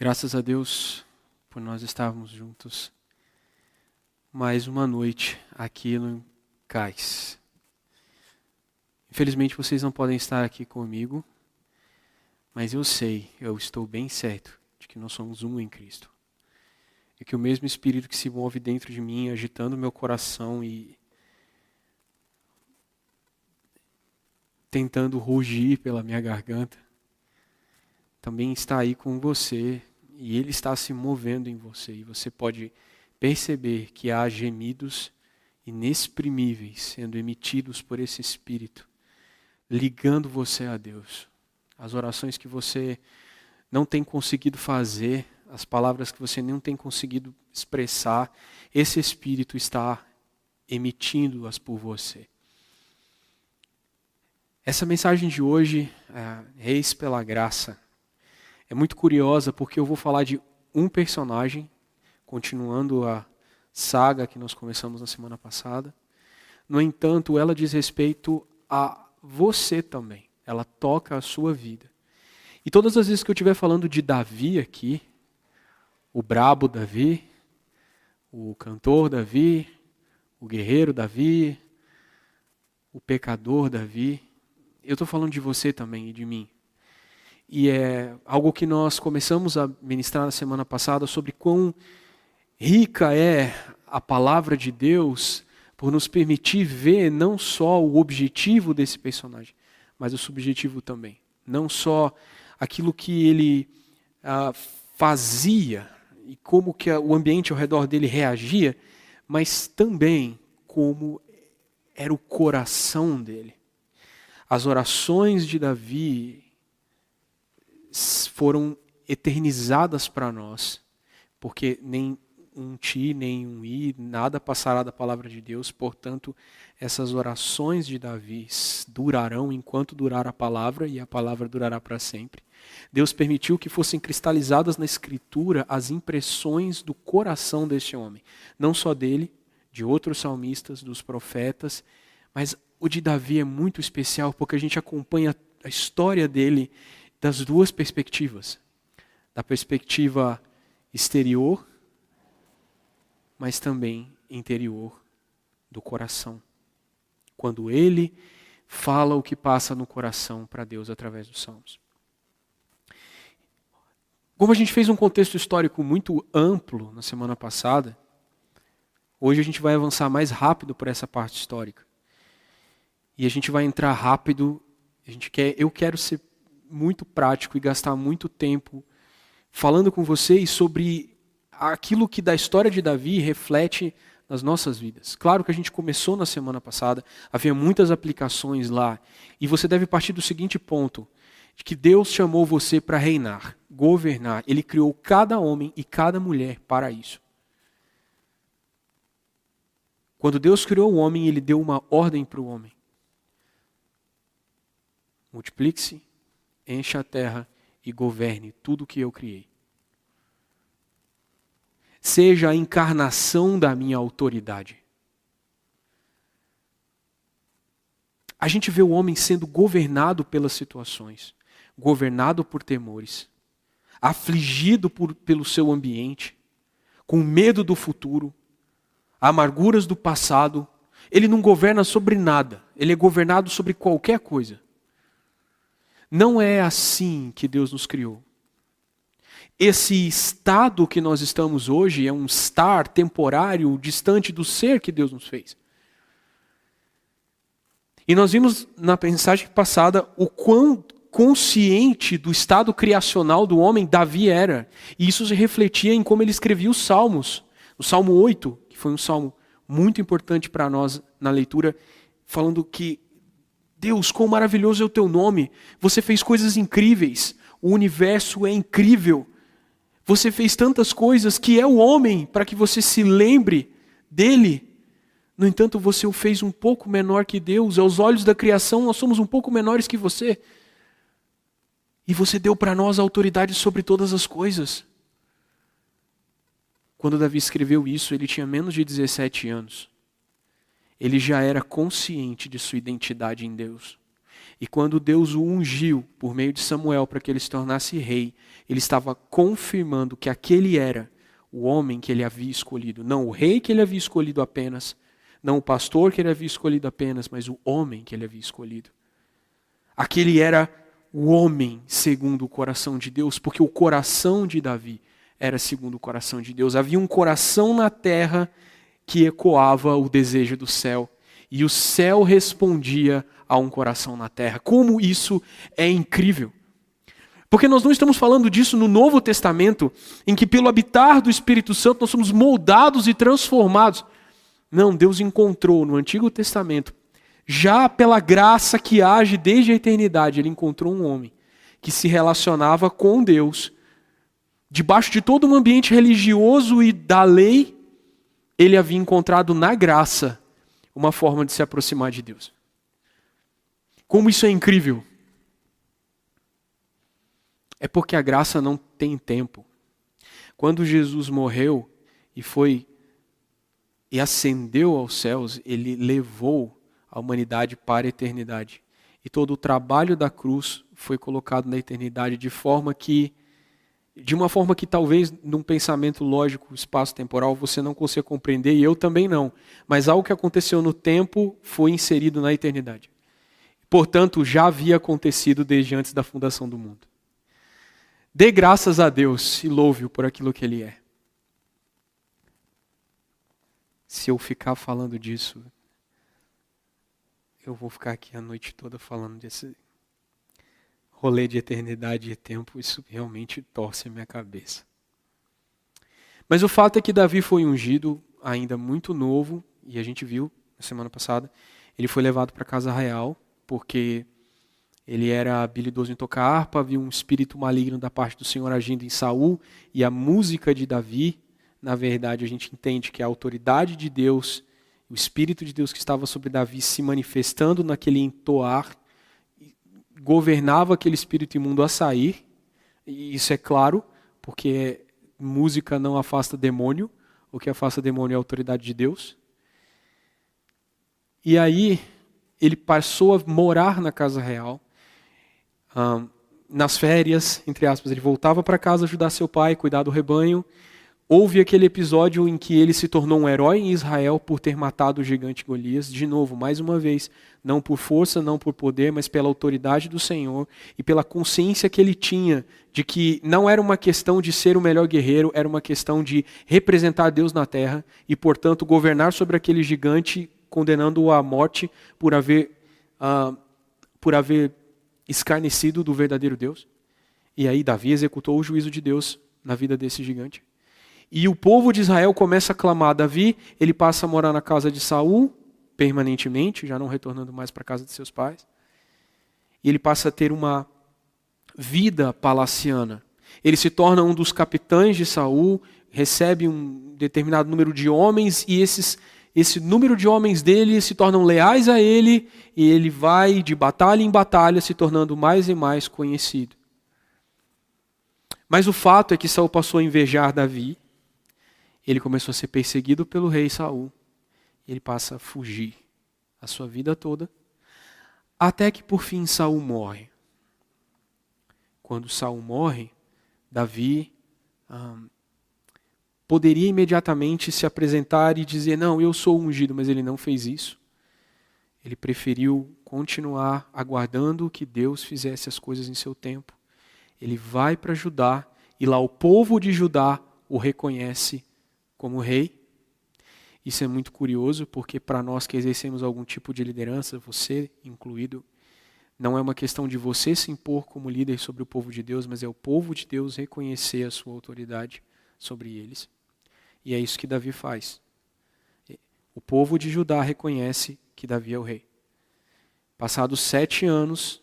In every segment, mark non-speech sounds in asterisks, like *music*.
Graças a Deus por nós estarmos juntos mais uma noite aqui no Cais. Infelizmente vocês não podem estar aqui comigo, mas eu sei, eu estou bem certo de que nós somos um em Cristo. E que o mesmo Espírito que se move dentro de mim, agitando meu coração e tentando rugir pela minha garganta, também está aí com você e ele está se movendo em você. E você pode perceber que há gemidos inexprimíveis sendo emitidos por esse Espírito, ligando você a Deus. As orações que você não tem conseguido fazer, as palavras que você não tem conseguido expressar, esse Espírito está emitindo-as por você. Essa mensagem de hoje, é, Reis pela Graça, é muito curiosa porque eu vou falar de um personagem, continuando a saga que nós começamos na semana passada. No entanto, ela diz respeito a você também. Ela toca a sua vida. E todas as vezes que eu estiver falando de Davi aqui, o brabo Davi, o cantor Davi, o guerreiro Davi, o pecador Davi, eu estou falando de você também e de mim. E é algo que nós começamos a ministrar na semana passada sobre quão rica é a palavra de Deus por nos permitir ver não só o objetivo desse personagem, mas o subjetivo também. Não só aquilo que ele ah, fazia e como que o ambiente ao redor dele reagia, mas também como era o coração dele. As orações de Davi foram eternizadas para nós, porque nem um ti, nem um i, nada passará da palavra de Deus, portanto, essas orações de Davi durarão enquanto durar a palavra e a palavra durará para sempre. Deus permitiu que fossem cristalizadas na Escritura as impressões do coração deste homem, não só dele, de outros salmistas, dos profetas, mas o de Davi é muito especial porque a gente acompanha a história dele das duas perspectivas. Da perspectiva exterior, mas também interior do coração. Quando ele fala o que passa no coração para Deus através dos salmos. Como a gente fez um contexto histórico muito amplo na semana passada, hoje a gente vai avançar mais rápido por essa parte histórica. E a gente vai entrar rápido, a gente quer, eu quero ser muito prático e gastar muito tempo falando com vocês sobre aquilo que da história de Davi reflete nas nossas vidas. Claro que a gente começou na semana passada, havia muitas aplicações lá, e você deve partir do seguinte ponto: de que Deus chamou você para reinar, governar. Ele criou cada homem e cada mulher para isso. Quando Deus criou o homem, ele deu uma ordem para o homem: multiplique-se, encha a terra e governe tudo o que eu criei. Seja a encarnação da minha autoridade. A gente vê o homem sendo governado pelas situações, governado por temores, afligido por, pelo seu ambiente, com medo do futuro, amarguras do passado. Ele não governa sobre nada, ele é governado sobre qualquer coisa. Não é assim que Deus nos criou. Esse estado que nós estamos hoje é um estar temporário, distante do ser que Deus nos fez. E nós vimos na mensagem passada o quão consciente do estado criacional do homem Davi era. E isso se refletia em como ele escrevia os salmos. O Salmo 8, que foi um salmo muito importante para nós na leitura, falando que Deus, quão maravilhoso é o teu nome. Você fez coisas incríveis. O universo é incrível. Você fez tantas coisas que é o homem para que você se lembre dele. No entanto, você o fez um pouco menor que Deus. Aos olhos da criação, nós somos um pouco menores que você. E você deu para nós autoridade sobre todas as coisas. Quando Davi escreveu isso, ele tinha menos de 17 anos ele já era consciente de sua identidade em Deus. E quando Deus o ungiu por meio de Samuel para que ele se tornasse rei, ele estava confirmando que aquele era o homem que ele havia escolhido. Não o rei que ele havia escolhido apenas, não o pastor que ele havia escolhido apenas, mas o homem que ele havia escolhido. Aquele era o homem segundo o coração de Deus, porque o coração de Davi era segundo o coração de Deus. Havia um coração na terra que ecoava o desejo do céu, e o céu respondia a um coração na terra. Como isso é incrível! Porque nós não estamos falando disso no Novo Testamento, em que pelo habitar do Espírito Santo nós somos moldados e transformados. Não, Deus encontrou no Antigo Testamento, já pela graça que age desde a eternidade, ele encontrou um homem que se relacionava com Deus, debaixo de todo um ambiente religioso e da lei, ele havia encontrado na graça uma forma de se aproximar de Deus. Como isso é incrível! É porque a graça não tem tempo. Quando Jesus morreu e foi e ascendeu aos céus, ele levou a humanidade para a eternidade. E todo o trabalho da cruz foi colocado na eternidade de forma que de uma forma que talvez num pensamento lógico, espaço-temporal, você não consiga compreender e eu também não, mas algo que aconteceu no tempo foi inserido na eternidade portanto, já havia acontecido desde antes da fundação do mundo. Dê graças a Deus e louve-o por aquilo que ele é. Se eu ficar falando disso, eu vou ficar aqui a noite toda falando desse rolê de eternidade e tempo, isso realmente torce a minha cabeça. Mas o fato é que Davi foi ungido ainda muito novo, e a gente viu na semana passada, ele foi levado para a casa real, porque ele era habilidoso em tocar harpa, havia um espírito maligno da parte do Senhor agindo em Saul, e a música de Davi, na verdade, a gente entende que a autoridade de Deus, o espírito de Deus que estava sobre Davi se manifestando naquele entoar, governava aquele espírito imundo a sair. E isso é claro, porque música não afasta demônio, o que afasta demônio é a autoridade de Deus. E aí, ele passou a morar na casa real. Um, nas férias, entre aspas, ele voltava para casa ajudar seu pai, cuidar do rebanho. Houve aquele episódio em que ele se tornou um herói em Israel por ter matado o gigante Golias. De novo, mais uma vez, não por força, não por poder, mas pela autoridade do Senhor e pela consciência que ele tinha de que não era uma questão de ser o melhor guerreiro, era uma questão de representar Deus na terra e, portanto, governar sobre aquele gigante condenando-o à morte por haver, uh, por haver escarnecido do verdadeiro Deus. E aí Davi executou o juízo de Deus na vida desse gigante. E o povo de Israel começa a clamar a Davi, ele passa a morar na casa de Saul permanentemente, já não retornando mais para a casa de seus pais. E ele passa a ter uma vida palaciana. Ele se torna um dos capitães de Saul, recebe um determinado número de homens e esses esse número de homens dele se tornam leais a ele e ele vai de batalha em batalha se tornando mais e mais conhecido. Mas o fato é que Saul passou a invejar Davi, ele começou a ser perseguido pelo rei Saul, ele passa a fugir a sua vida toda, até que por fim Saul morre. Quando Saul morre, Davi poderia imediatamente se apresentar e dizer: Não, eu sou ungido, mas ele não fez isso. Ele preferiu continuar aguardando que Deus fizesse as coisas em seu tempo. Ele vai para Judá e lá o povo de Judá o reconhece como rei. Isso é muito curioso porque para nós que exercemos algum tipo de liderança, você incluído, não é uma questão de você se impor como líder sobre o povo de Deus, mas é o povo de Deus reconhecer a sua autoridade sobre eles. E é isso que Davi faz. O povo de Judá reconhece que Davi é o rei. Passados sete anos,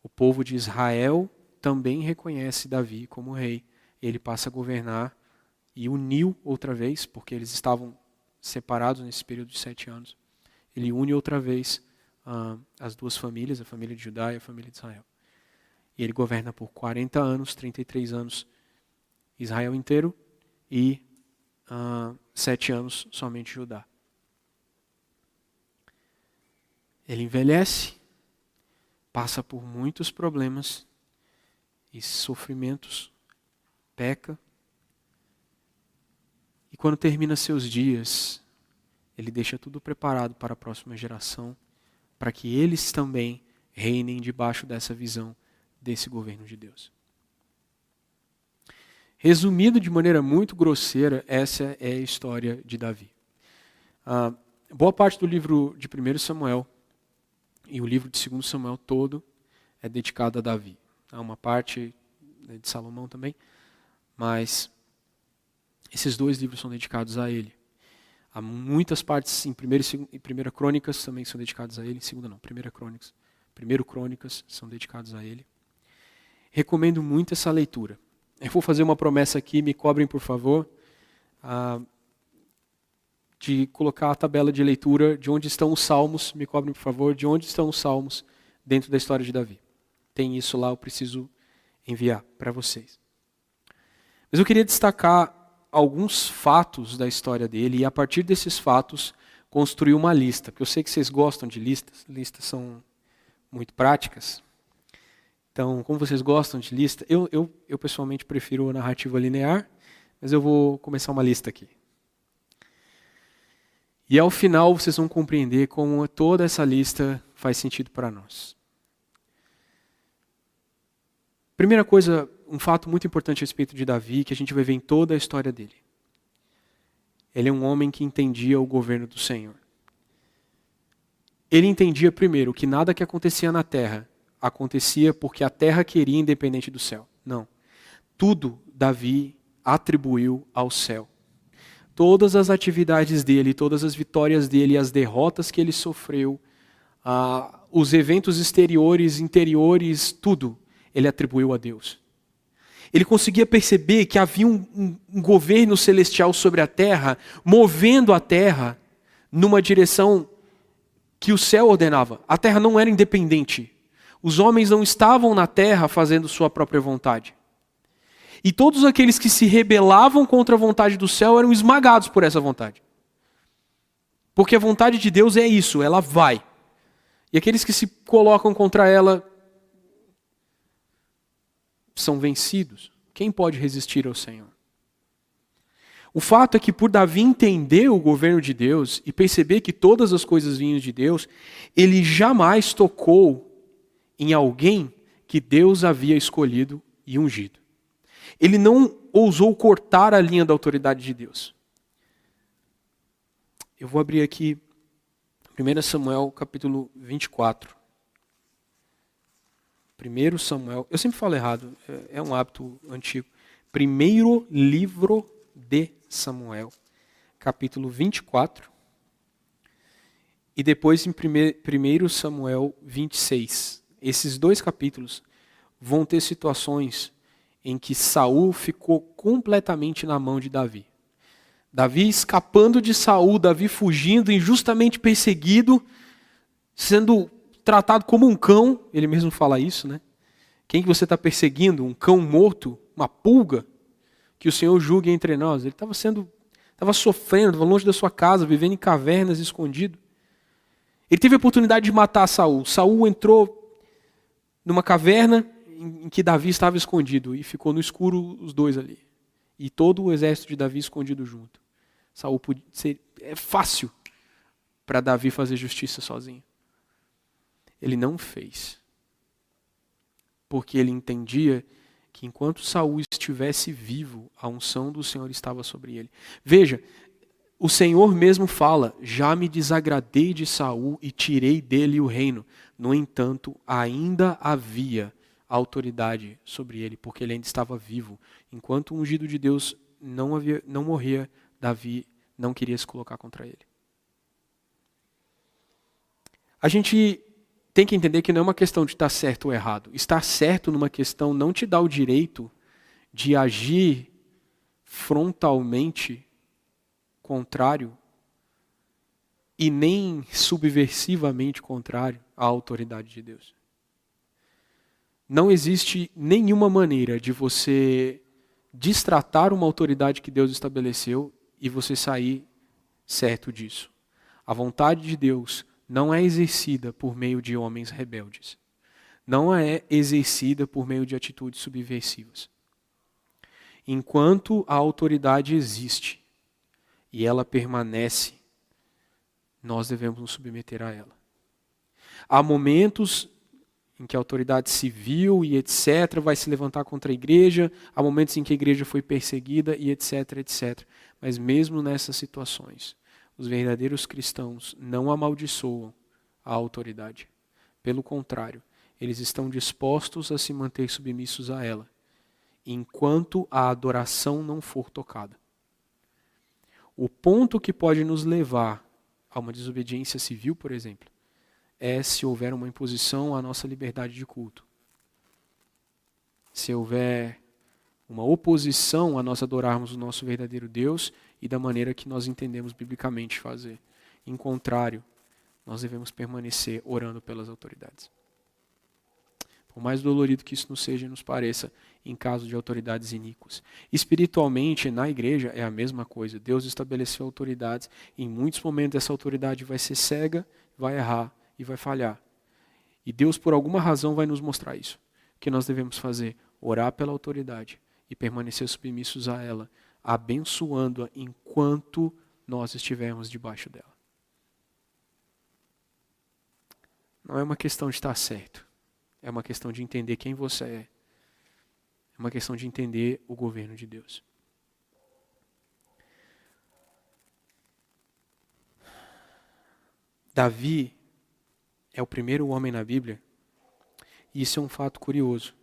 o povo de Israel também reconhece Davi como rei. Ele passa a governar e uniu outra vez, porque eles estavam separados nesse período de sete anos. Ele une outra vez uh, as duas famílias, a família de Judá e a família de Israel. E ele governa por 40 anos, 33 anos, Israel inteiro, e uh, sete anos somente Judá. Ele envelhece, passa por muitos problemas e sofrimentos, peca. E quando termina seus dias, ele deixa tudo preparado para a próxima geração, para que eles também reinem debaixo dessa visão desse governo de Deus. Resumido de maneira muito grosseira, essa é a história de Davi. Ah, boa parte do livro de 1 Samuel e o livro de 2 Samuel todo é dedicado a Davi. Há uma parte né, de Salomão também, mas esses dois livros são dedicados a ele. Há muitas partes em 1 e 1 Crônicas também são dedicadas a ele, em segunda não, 1 Crônicas. Primeiro Crônicas são dedicados a ele. Recomendo muito essa leitura. Eu vou fazer uma promessa aqui, me cobrem, por favor, ah, de colocar a tabela de leitura de onde estão os salmos, me cobrem, por favor, de onde estão os salmos dentro da história de Davi. Tem isso lá, eu preciso enviar para vocês. Mas eu queria destacar alguns fatos da história dele e, a partir desses fatos, construir uma lista, porque eu sei que vocês gostam de listas, listas são muito práticas. Então, como vocês gostam de lista, eu, eu, eu pessoalmente prefiro a narrativa linear, mas eu vou começar uma lista aqui. E ao final vocês vão compreender como toda essa lista faz sentido para nós. Primeira coisa, um fato muito importante a respeito de Davi, que a gente vai ver em toda a história dele. Ele é um homem que entendia o governo do Senhor. Ele entendia primeiro que nada que acontecia na terra acontecia porque a terra queria independente do céu. Não. Tudo Davi atribuiu ao céu. Todas as atividades dele, todas as vitórias dele, as derrotas que ele sofreu, ah, os eventos exteriores, interiores, tudo, ele atribuiu a Deus. Ele conseguia perceber que havia um, um, um governo celestial sobre a terra, movendo a terra numa direção que o céu ordenava. A terra não era independente. Os homens não estavam na terra fazendo sua própria vontade. E todos aqueles que se rebelavam contra a vontade do céu eram esmagados por essa vontade. Porque a vontade de Deus é isso, ela vai. E aqueles que se colocam contra ela são vencidos. Quem pode resistir ao Senhor? O fato é que, por Davi entender o governo de Deus e perceber que todas as coisas vinham de Deus, ele jamais tocou em alguém que Deus havia escolhido e ungido. Ele não ousou cortar a linha da autoridade de Deus. Eu vou abrir aqui 1 Samuel capítulo 24. 1 Samuel, eu sempre falo errado, é, é um hábito antigo. Primeiro livro de Samuel, capítulo 24. E depois em 1 Samuel 26 esses dois capítulos vão ter situações em que Saul ficou completamente na mão de Davi. Davi escapando de Saul, Davi fugindo, injustamente perseguido, sendo tratado como um cão, ele mesmo fala isso, né? Quem que você está perseguindo? Um cão morto? Uma pulga? Que o Senhor julgue entre nós. Ele estava sendo, estava sofrendo, longe da sua casa, vivendo em cavernas, escondido. Ele teve a oportunidade de matar Saul. Saul entrou numa caverna em que Davi estava escondido e ficou no escuro os dois ali. E todo o exército de Davi escondido junto. Saul podia ser, é fácil para Davi fazer justiça sozinho. Ele não fez. Porque ele entendia que enquanto Saul estivesse vivo, a unção do Senhor estava sobre ele. Veja, o Senhor mesmo fala: "Já me desagradei de Saul e tirei dele o reino". No entanto, ainda havia autoridade sobre ele, porque ele ainda estava vivo. Enquanto o ungido de Deus não, havia, não morria, Davi não queria se colocar contra ele. A gente tem que entender que não é uma questão de estar certo ou errado. Estar certo numa questão não te dá o direito de agir frontalmente contrário e nem subversivamente contrário à autoridade de Deus. Não existe nenhuma maneira de você distratar uma autoridade que Deus estabeleceu e você sair certo disso. A vontade de Deus não é exercida por meio de homens rebeldes. não é exercida por meio de atitudes subversivas. Enquanto a autoridade existe e ela permanece, nós devemos nos submeter a ela. Há momentos em que a autoridade civil e etc. vai se levantar contra a igreja, há momentos em que a igreja foi perseguida e etc, etc. Mas mesmo nessas situações, os verdadeiros cristãos não amaldiçoam a autoridade. Pelo contrário, eles estão dispostos a se manter submissos a ela, enquanto a adoração não for tocada. O ponto que pode nos levar a uma desobediência civil, por exemplo, é se houver uma imposição à nossa liberdade de culto. Se houver uma oposição a nós adorarmos o nosso verdadeiro Deus e da maneira que nós entendemos biblicamente fazer. Em contrário, nós devemos permanecer orando pelas autoridades. Por mais dolorido que isso nos seja e nos pareça, em caso de autoridades iníquas. Espiritualmente, na igreja, é a mesma coisa. Deus estabeleceu autoridades. Em muitos momentos, essa autoridade vai ser cega, vai errar e vai falhar. E Deus, por alguma razão, vai nos mostrar isso. O que nós devemos fazer? Orar pela autoridade e permanecer submissos a ela, abençoando-a enquanto nós estivermos debaixo dela. Não é uma questão de estar certo. É uma questão de entender quem você é. É uma questão de entender o governo de Deus. Davi é o primeiro homem na Bíblia, e isso é um fato curioso.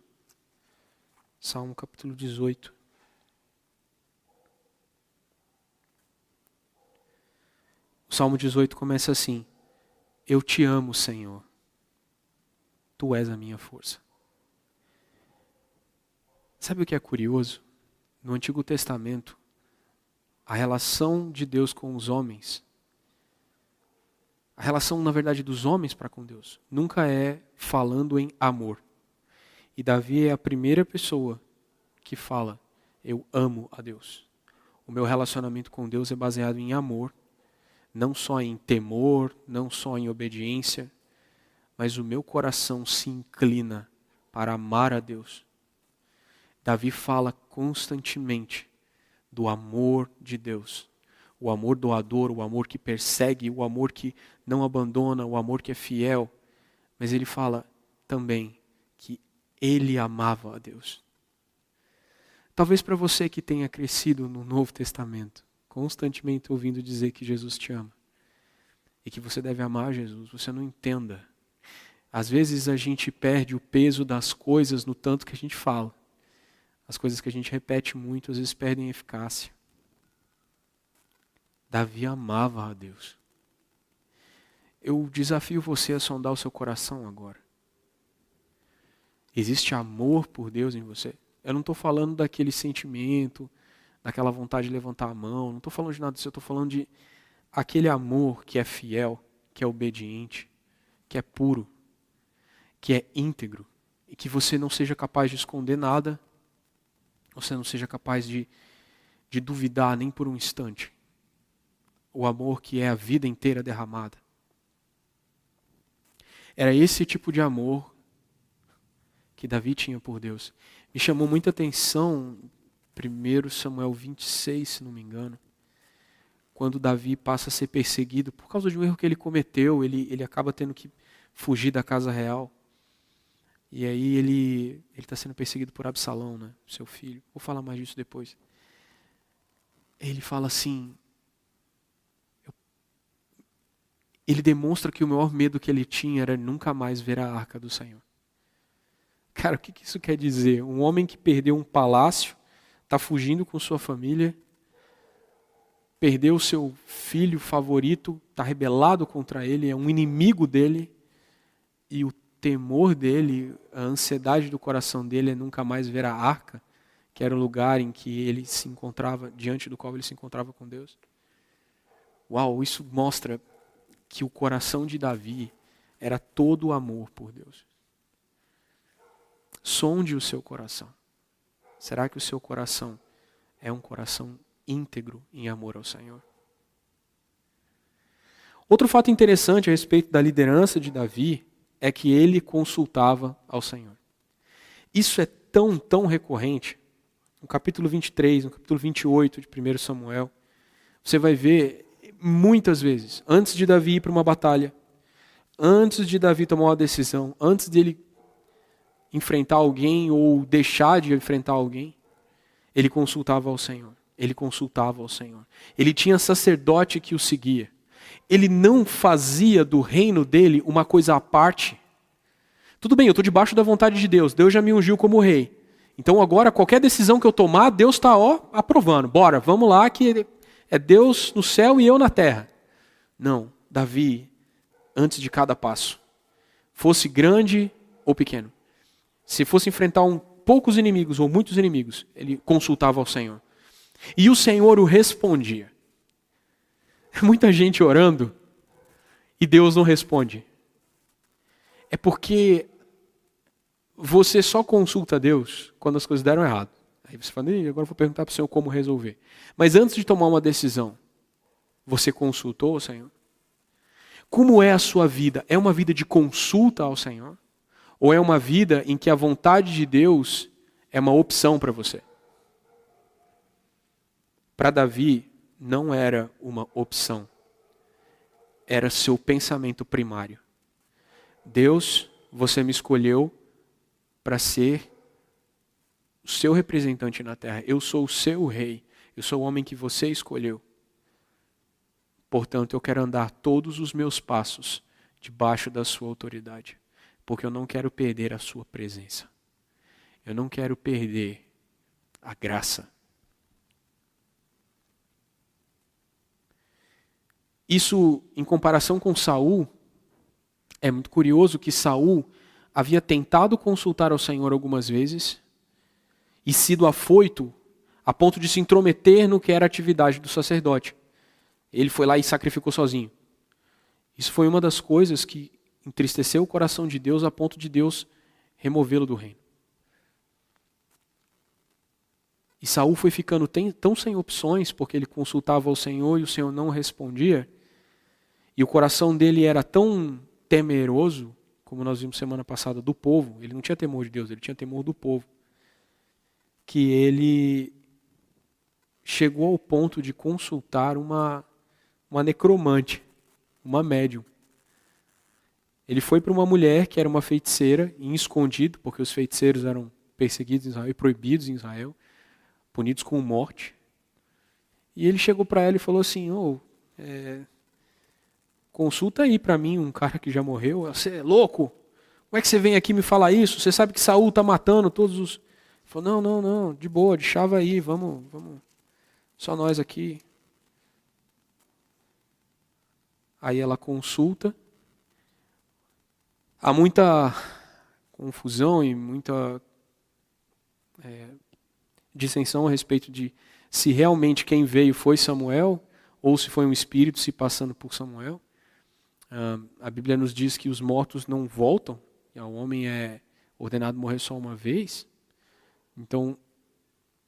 Salmo capítulo 18. O Salmo 18 começa assim: Eu te amo, Senhor. Tu és a minha força. Sabe o que é curioso? No Antigo Testamento, a relação de Deus com os homens a relação, na verdade, dos homens para com Deus nunca é falando em amor. E Davi é a primeira pessoa que fala: Eu amo a Deus. O meu relacionamento com Deus é baseado em amor, não só em temor, não só em obediência, mas o meu coração se inclina para amar a Deus. Davi fala constantemente do amor de Deus o amor doador, o amor que persegue, o amor que não abandona, o amor que é fiel. Mas ele fala também que ele amava a Deus. Talvez para você que tenha crescido no Novo Testamento, constantemente ouvindo dizer que Jesus te ama e que você deve amar Jesus, você não entenda. Às vezes a gente perde o peso das coisas no tanto que a gente fala. As coisas que a gente repete muito, às vezes perdem eficácia. Davi amava a Deus. Eu desafio você a sondar o seu coração agora. Existe amor por Deus em você? Eu não estou falando daquele sentimento, daquela vontade de levantar a mão, não estou falando de nada disso, eu estou falando de aquele amor que é fiel, que é obediente, que é puro, que é íntegro, e que você não seja capaz de esconder nada, você não seja capaz de, de duvidar nem por um instante o amor que é a vida inteira derramada. Era esse tipo de amor que Davi tinha por Deus. Me chamou muita atenção 1 Samuel 26, se não me engano, quando Davi passa a ser perseguido por causa de um erro que ele cometeu, ele, ele acaba tendo que fugir da casa real. E aí ele está sendo perseguido por Absalão, né, seu filho. Vou falar mais disso depois. Ele fala assim: ele demonstra que o maior medo que ele tinha era nunca mais ver a arca do Senhor. Cara, o que isso quer dizer? Um homem que perdeu um palácio, está fugindo com sua família, perdeu seu filho favorito, está rebelado contra ele, é um inimigo dele, e o temor dele, a ansiedade do coração dele é nunca mais ver a arca, que era o lugar em que ele se encontrava, diante do qual ele se encontrava com Deus. Uau, isso mostra que o coração de Davi era todo o amor por Deus. Sonde o seu coração. Será que o seu coração é um coração íntegro em amor ao Senhor? Outro fato interessante a respeito da liderança de Davi é que ele consultava ao Senhor. Isso é tão, tão recorrente. No capítulo 23, no capítulo 28 de 1 Samuel, você vai ver muitas vezes, antes de Davi ir para uma batalha, antes de Davi tomar uma decisão, antes dele enfrentar alguém ou deixar de enfrentar alguém, ele consultava ao Senhor. Ele consultava ao Senhor. Ele tinha sacerdote que o seguia. Ele não fazia do reino dele uma coisa à parte. Tudo bem, eu estou debaixo da vontade de Deus. Deus já me ungiu como rei. Então agora qualquer decisão que eu tomar, Deus está aprovando. Bora, vamos lá que é Deus no céu e eu na terra. Não, Davi, antes de cada passo, fosse grande ou pequeno, se fosse enfrentar um, poucos inimigos ou muitos inimigos, ele consultava ao Senhor. E o Senhor o respondia. *laughs* Muita gente orando e Deus não responde. É porque você só consulta Deus quando as coisas deram errado. Aí você fala, agora vou perguntar para o Senhor como resolver. Mas antes de tomar uma decisão, você consultou o Senhor? Como é a sua vida? É uma vida de consulta ao Senhor? Ou é uma vida em que a vontade de Deus é uma opção para você? Para Davi, não era uma opção, era seu pensamento primário. Deus, você me escolheu para ser o seu representante na terra. Eu sou o seu rei. Eu sou o homem que você escolheu. Portanto, eu quero andar todos os meus passos debaixo da sua autoridade, porque eu não quero perder a sua presença. Eu não quero perder a graça. Isso, em comparação com Saul, é muito curioso que Saul havia tentado consultar ao Senhor algumas vezes e sido afoito a ponto de se intrometer no que era a atividade do sacerdote. Ele foi lá e sacrificou sozinho. Isso foi uma das coisas que entristeceu o coração de Deus a ponto de Deus removê-lo do reino. E Saul foi ficando tão sem opções, porque ele consultava o Senhor e o Senhor não respondia. E o coração dele era tão temeroso, como nós vimos semana passada, do povo. Ele não tinha temor de Deus, ele tinha temor do povo. Que ele chegou ao ponto de consultar uma, uma necromante, uma médium. Ele foi para uma mulher que era uma feiticeira, em escondido, porque os feiticeiros eram perseguidos em Israel e proibidos em Israel, punidos com morte. E ele chegou para ela e falou assim: oh, é, consulta aí para mim um cara que já morreu. Você é louco? Como é que você vem aqui me falar isso? Você sabe que Saul está matando todos os. Ele falou: não, não, não, de boa, deixava aí, vamos, vamos, só nós aqui. Aí ela consulta. Há muita confusão e muita é, dissensão a respeito de se realmente quem veio foi Samuel ou se foi um espírito se passando por Samuel. Uh, a Bíblia nos diz que os mortos não voltam, e o homem é ordenado morrer só uma vez. Então,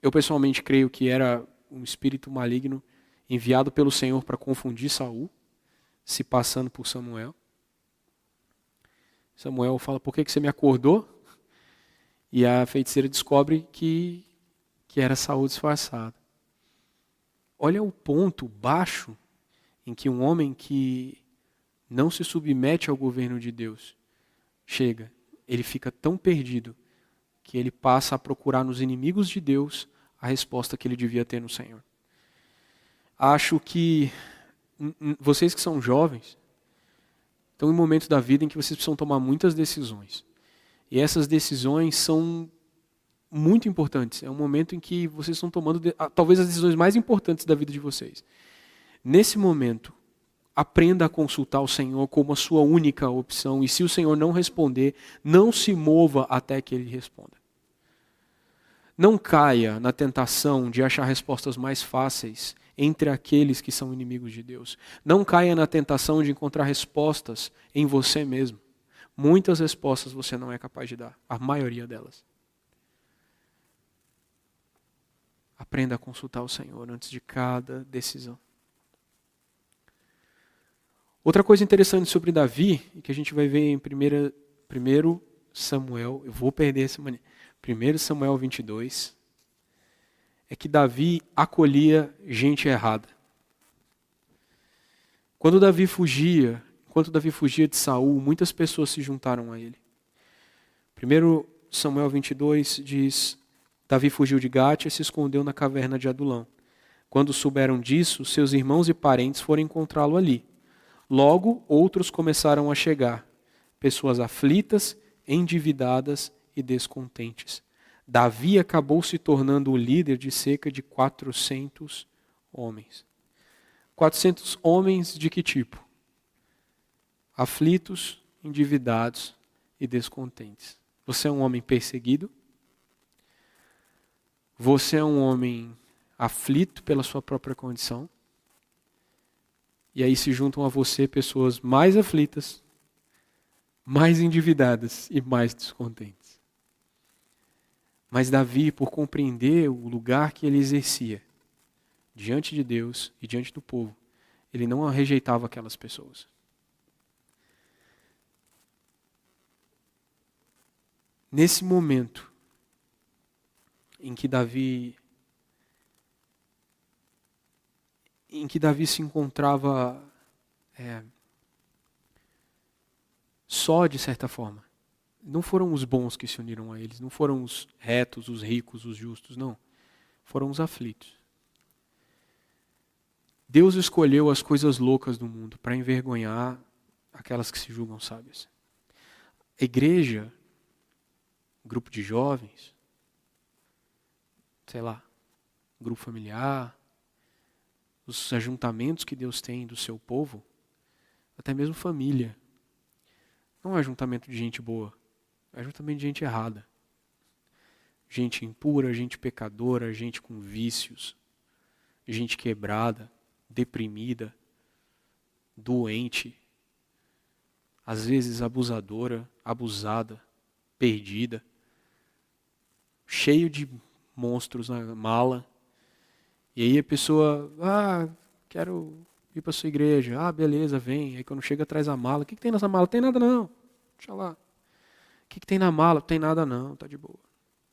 eu pessoalmente creio que era um espírito maligno enviado pelo Senhor para confundir Saul, se passando por Samuel. Samuel fala: Por que, você me acordou? E a feiticeira descobre que, que era Saul disfarçado. Olha o ponto baixo em que um homem que não se submete ao governo de Deus chega. Ele fica tão perdido que ele passa a procurar nos inimigos de Deus a resposta que ele devia ter no Senhor. Acho que vocês que são jovens estão em momentos da vida em que vocês precisam tomar muitas decisões. E essas decisões são muito importantes. É um momento em que vocês estão tomando talvez as decisões mais importantes da vida de vocês. Nesse momento, aprenda a consultar o Senhor como a sua única opção. E se o Senhor não responder, não se mova até que ele responda. Não caia na tentação de achar respostas mais fáceis entre aqueles que são inimigos de Deus. Não caia na tentação de encontrar respostas em você mesmo. Muitas respostas você não é capaz de dar, a maioria delas. Aprenda a consultar o Senhor antes de cada decisão. Outra coisa interessante sobre Davi, que a gente vai ver em 1 1 Samuel, eu vou perder essa mania. 1 Samuel 22, é que Davi acolhia gente errada. Quando Davi fugia, enquanto Davi fugia de Saul, muitas pessoas se juntaram a ele. 1 Samuel 22 diz: Davi fugiu de Gate e se escondeu na caverna de Adulão. Quando souberam disso, seus irmãos e parentes foram encontrá-lo ali. Logo, outros começaram a chegar, pessoas aflitas, endividadas e descontentes. Davi acabou se tornando o líder de cerca de 400 homens. 400 homens de que tipo? Aflitos, endividados e descontentes. Você é um homem perseguido? Você é um homem aflito pela sua própria condição? E aí se juntam a você pessoas mais aflitas, mais endividadas e mais descontentes. Mas Davi, por compreender o lugar que ele exercia diante de Deus e diante do povo, ele não rejeitava aquelas pessoas. Nesse momento em que Davi em que Davi se encontrava é, só de certa forma. Não foram os bons que se uniram a eles, não foram os retos, os ricos, os justos, não. Foram os aflitos. Deus escolheu as coisas loucas do mundo para envergonhar aquelas que se julgam sábias. A igreja, grupo de jovens, sei lá, grupo familiar, os ajuntamentos que Deus tem do seu povo, até mesmo família. Não é ajuntamento de gente boa, ajuntamento de gente errada. Gente impura, gente pecadora, gente com vícios, gente quebrada, deprimida, doente, às vezes abusadora, abusada, perdida, cheio de monstros na mala. E aí a pessoa, ah, quero ir para sua igreja. Ah, beleza, vem. Aí quando chega traz a mala. O que, que tem nessa mala? Tem nada não. Deixa lá. Que, que tem na mala? Tem nada não, tá de boa.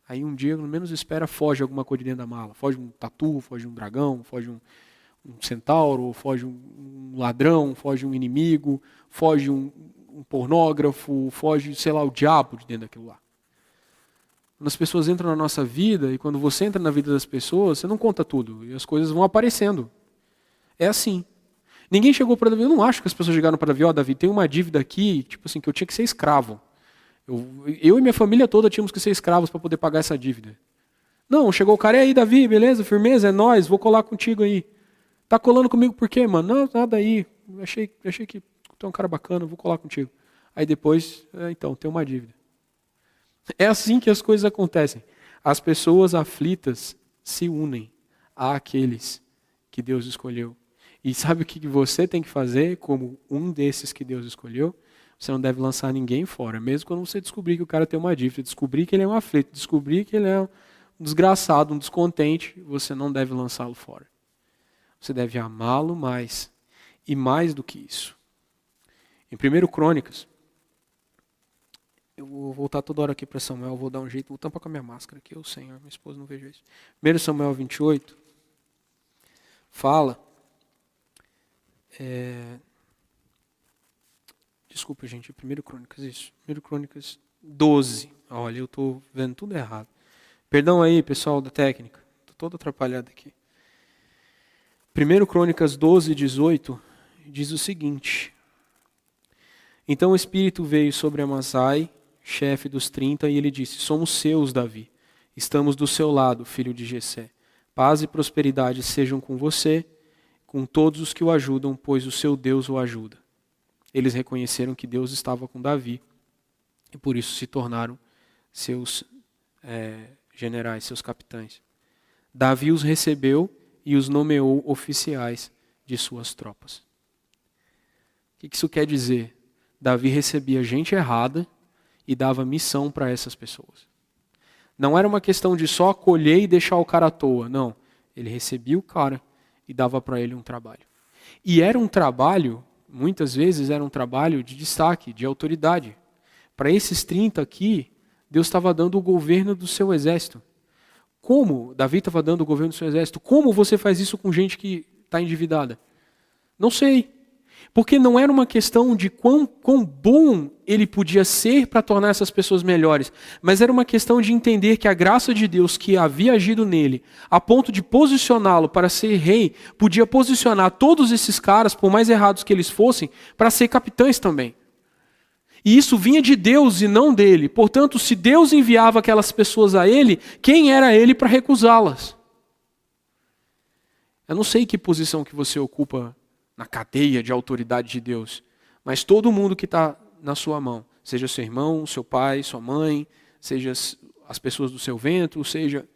Aí um dia, no menos espera, foge alguma coisa de dentro da mala. Foge um tatu, foge um dragão, foge um, um centauro, foge um, um, ladrão, foge um inimigo, foge um, um pornógrafo, foge, sei lá, o diabo de dentro daquilo lá. Quando as pessoas entram na nossa vida, e quando você entra na vida das pessoas, você não conta tudo, e as coisas vão aparecendo. É assim. Ninguém chegou para Davi, eu não acho que as pessoas chegaram para Davi, ó, oh, Davi, tem uma dívida aqui, tipo assim, que eu tinha que ser escravo. Eu, eu e minha família toda tínhamos que ser escravos para poder pagar essa dívida. Não, chegou o cara, e aí, Davi, beleza, firmeza, é nós, vou colar contigo aí. Tá colando comigo por quê, mano? Não, nada aí. Achei, achei que tu é um cara bacana, vou colar contigo. Aí depois, é, então, tem uma dívida. É assim que as coisas acontecem. As pessoas aflitas se unem àqueles que Deus escolheu. E sabe o que você tem que fazer como um desses que Deus escolheu? Você não deve lançar ninguém fora, mesmo quando você descobrir que o cara tem uma dívida, descobrir que ele é um aflito, descobrir que ele é um desgraçado, um descontente, você não deve lançá-lo fora. Você deve amá-lo mais. E mais do que isso. Em 1 Crônicas, eu vou voltar toda hora aqui para Samuel, vou dar um jeito, vou tampar com a minha máscara aqui, o Senhor, minha esposa não vejo isso. 1 Samuel 28 fala. É, desculpa, gente, 1 Crônicas, isso. 1 Crônicas 12. Olha, eu estou vendo tudo errado. Perdão aí, pessoal da técnica. Estou todo atrapalhado aqui. 1 Crônicas 12, 18 diz o seguinte: Então o Espírito veio sobre Amasai, chefe dos trinta, e ele disse: Somos seus, Davi. Estamos do seu lado, filho de Jessé. Paz e prosperidade sejam com você, com todos os que o ajudam, pois o seu Deus o ajuda. Eles reconheceram que Deus estava com Davi e por isso se tornaram seus é, generais, seus capitães. Davi os recebeu e os nomeou oficiais de suas tropas. O que isso quer dizer? Davi recebia gente errada e dava missão para essas pessoas. Não era uma questão de só acolher e deixar o cara à toa, não. Ele recebia o cara e dava para ele um trabalho. E era um trabalho, muitas vezes era um trabalho de destaque, de autoridade. Para esses 30 aqui, Deus estava dando o governo do seu exército. Como Davi estava dando o governo do seu exército? Como você faz isso com gente que está endividada? Não sei. Porque não era uma questão de quão, quão bom ele podia ser para tornar essas pessoas melhores, mas era uma questão de entender que a graça de Deus que havia agido nele, a ponto de posicioná-lo para ser rei, podia posicionar todos esses caras, por mais errados que eles fossem, para ser capitães também. E isso vinha de Deus e não dele. Portanto, se Deus enviava aquelas pessoas a ele, quem era ele para recusá-las? Eu não sei que posição que você ocupa na cadeia de autoridade de Deus. Mas todo mundo que está na sua mão, seja seu irmão, seu pai, sua mãe, seja as pessoas do seu ventre, seja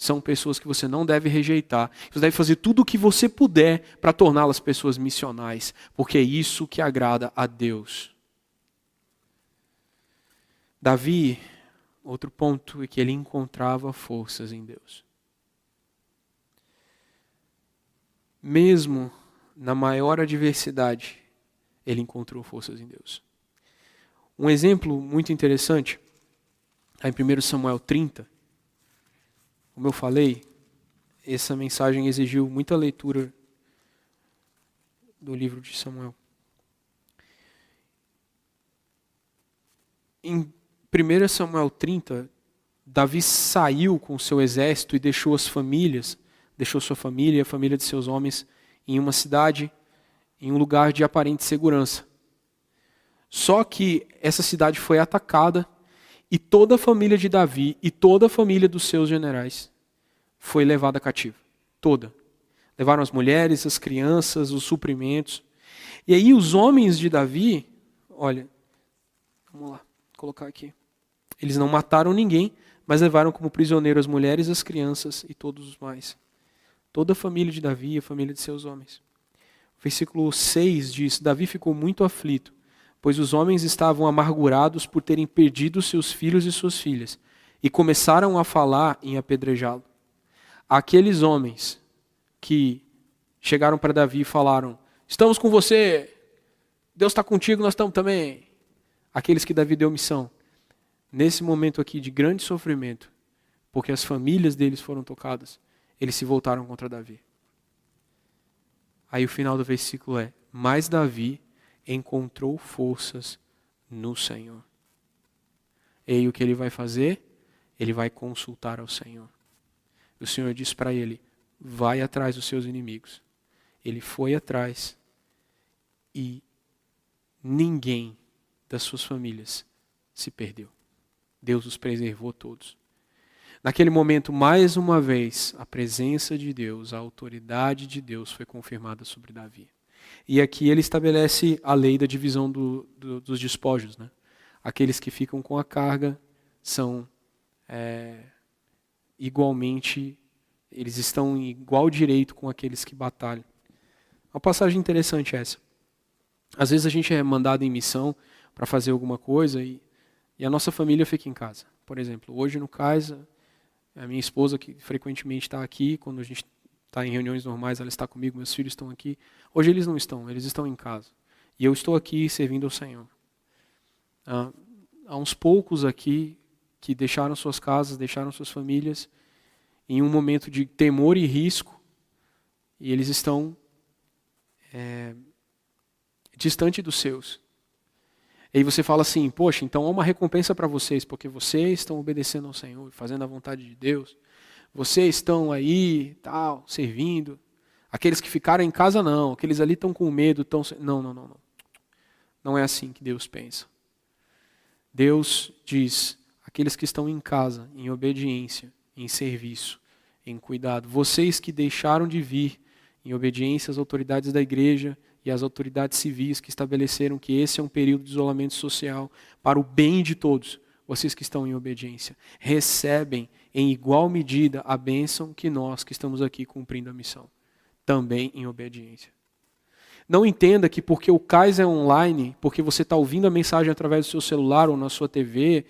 são pessoas que você não deve rejeitar. Você deve fazer tudo o que você puder para torná-las pessoas missionais, porque é isso que agrada a Deus. Davi, outro ponto é que ele encontrava forças em Deus. Mesmo na maior adversidade, ele encontrou forças em Deus. Um exemplo muito interessante, em 1 Samuel 30, como eu falei, essa mensagem exigiu muita leitura do livro de Samuel. Em 1 Samuel 30, Davi saiu com seu exército e deixou as famílias, deixou sua família e a família de seus homens em uma cidade, em um lugar de aparente segurança. Só que essa cidade foi atacada e toda a família de Davi e toda a família dos seus generais foi levada cativa. Toda. Levaram as mulheres, as crianças, os suprimentos. E aí os homens de Davi, olha, vamos lá, colocar aqui. Eles não mataram ninguém, mas levaram como prisioneiro as mulheres, as crianças e todos os mais toda a família de Davi e a família de seus homens. O versículo 6 diz: Davi ficou muito aflito, pois os homens estavam amargurados por terem perdido seus filhos e suas filhas, e começaram a falar em apedrejá-lo. Aqueles homens que chegaram para Davi e falaram: Estamos com você, Deus está contigo, nós estamos também. Aqueles que Davi deu missão. Nesse momento aqui de grande sofrimento, porque as famílias deles foram tocadas, eles se voltaram contra Davi. Aí o final do versículo é: Mas Davi encontrou forças no Senhor. E aí o que ele vai fazer? Ele vai consultar ao Senhor. O Senhor diz para ele: Vai atrás dos seus inimigos. Ele foi atrás e ninguém das suas famílias se perdeu. Deus os preservou todos. Naquele momento, mais uma vez, a presença de Deus, a autoridade de Deus foi confirmada sobre Davi. E aqui ele estabelece a lei da divisão do, do, dos despojos. Né? Aqueles que ficam com a carga são é, igualmente, eles estão em igual direito com aqueles que batalham. Uma passagem interessante essa. Às vezes a gente é mandado em missão para fazer alguma coisa e, e a nossa família fica em casa. Por exemplo, hoje no CAISA, a minha esposa, que frequentemente está aqui, quando a gente está em reuniões normais, ela está comigo, meus filhos estão aqui. Hoje eles não estão, eles estão em casa. E eu estou aqui servindo ao Senhor. Ah, há uns poucos aqui que deixaram suas casas, deixaram suas famílias em um momento de temor e risco, e eles estão é, distante dos seus. E aí você fala assim, poxa, então há uma recompensa para vocês, porque vocês estão obedecendo ao Senhor, fazendo a vontade de Deus. Vocês estão aí, tal, servindo. Aqueles que ficaram em casa não, aqueles ali estão com medo, estão não, não, não, não. Não é assim que Deus pensa. Deus diz: aqueles que estão em casa, em obediência, em serviço, em cuidado, vocês que deixaram de vir em obediência às autoridades da igreja, e as autoridades civis que estabeleceram que esse é um período de isolamento social para o bem de todos, vocês que estão em obediência, recebem em igual medida a bênção que nós que estamos aqui cumprindo a missão, também em obediência. Não entenda que porque o CAIS é online, porque você está ouvindo a mensagem através do seu celular ou na sua TV,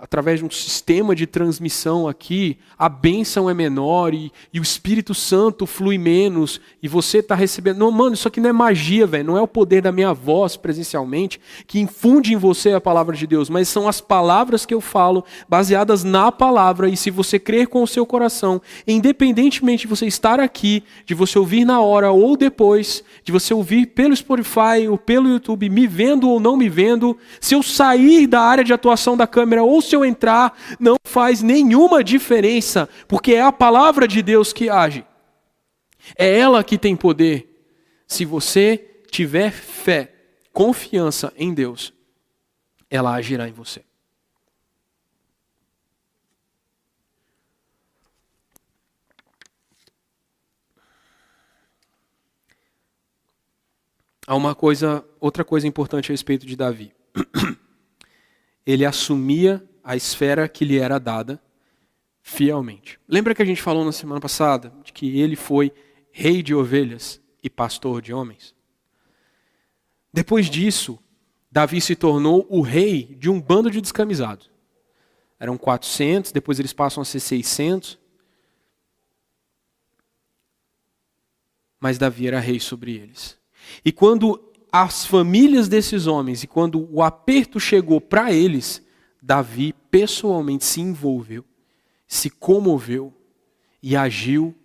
através de um sistema de transmissão aqui, a bênção é menor e, e o Espírito Santo flui menos e você está recebendo. Não, mano, isso aqui não é magia, velho. Não é o poder da minha voz presencialmente que infunde em você a palavra de Deus, mas são as palavras que eu falo baseadas na palavra. E se você crer com o seu coração, independentemente de você estar aqui, de você ouvir na hora ou depois, de você ouvir pelo Spotify ou pelo YouTube, me vendo ou não me vendo, se eu sair da área de atuação da câmera ou se eu entrar, não faz nenhuma diferença, porque é a palavra de Deus que age. É ela que tem poder. Se você tiver fé, confiança em Deus, ela agirá em você. Há uma coisa, outra coisa importante a respeito de Davi. *clears throat* Ele assumia a esfera que lhe era dada fielmente. Lembra que a gente falou na semana passada de que ele foi rei de ovelhas e pastor de homens? Depois disso, Davi se tornou o rei de um bando de descamisados. Eram 400, depois eles passam a ser 600. Mas Davi era rei sobre eles. E quando as famílias desses homens e quando o aperto chegou para eles, Davi pessoalmente se envolveu, se comoveu e agiu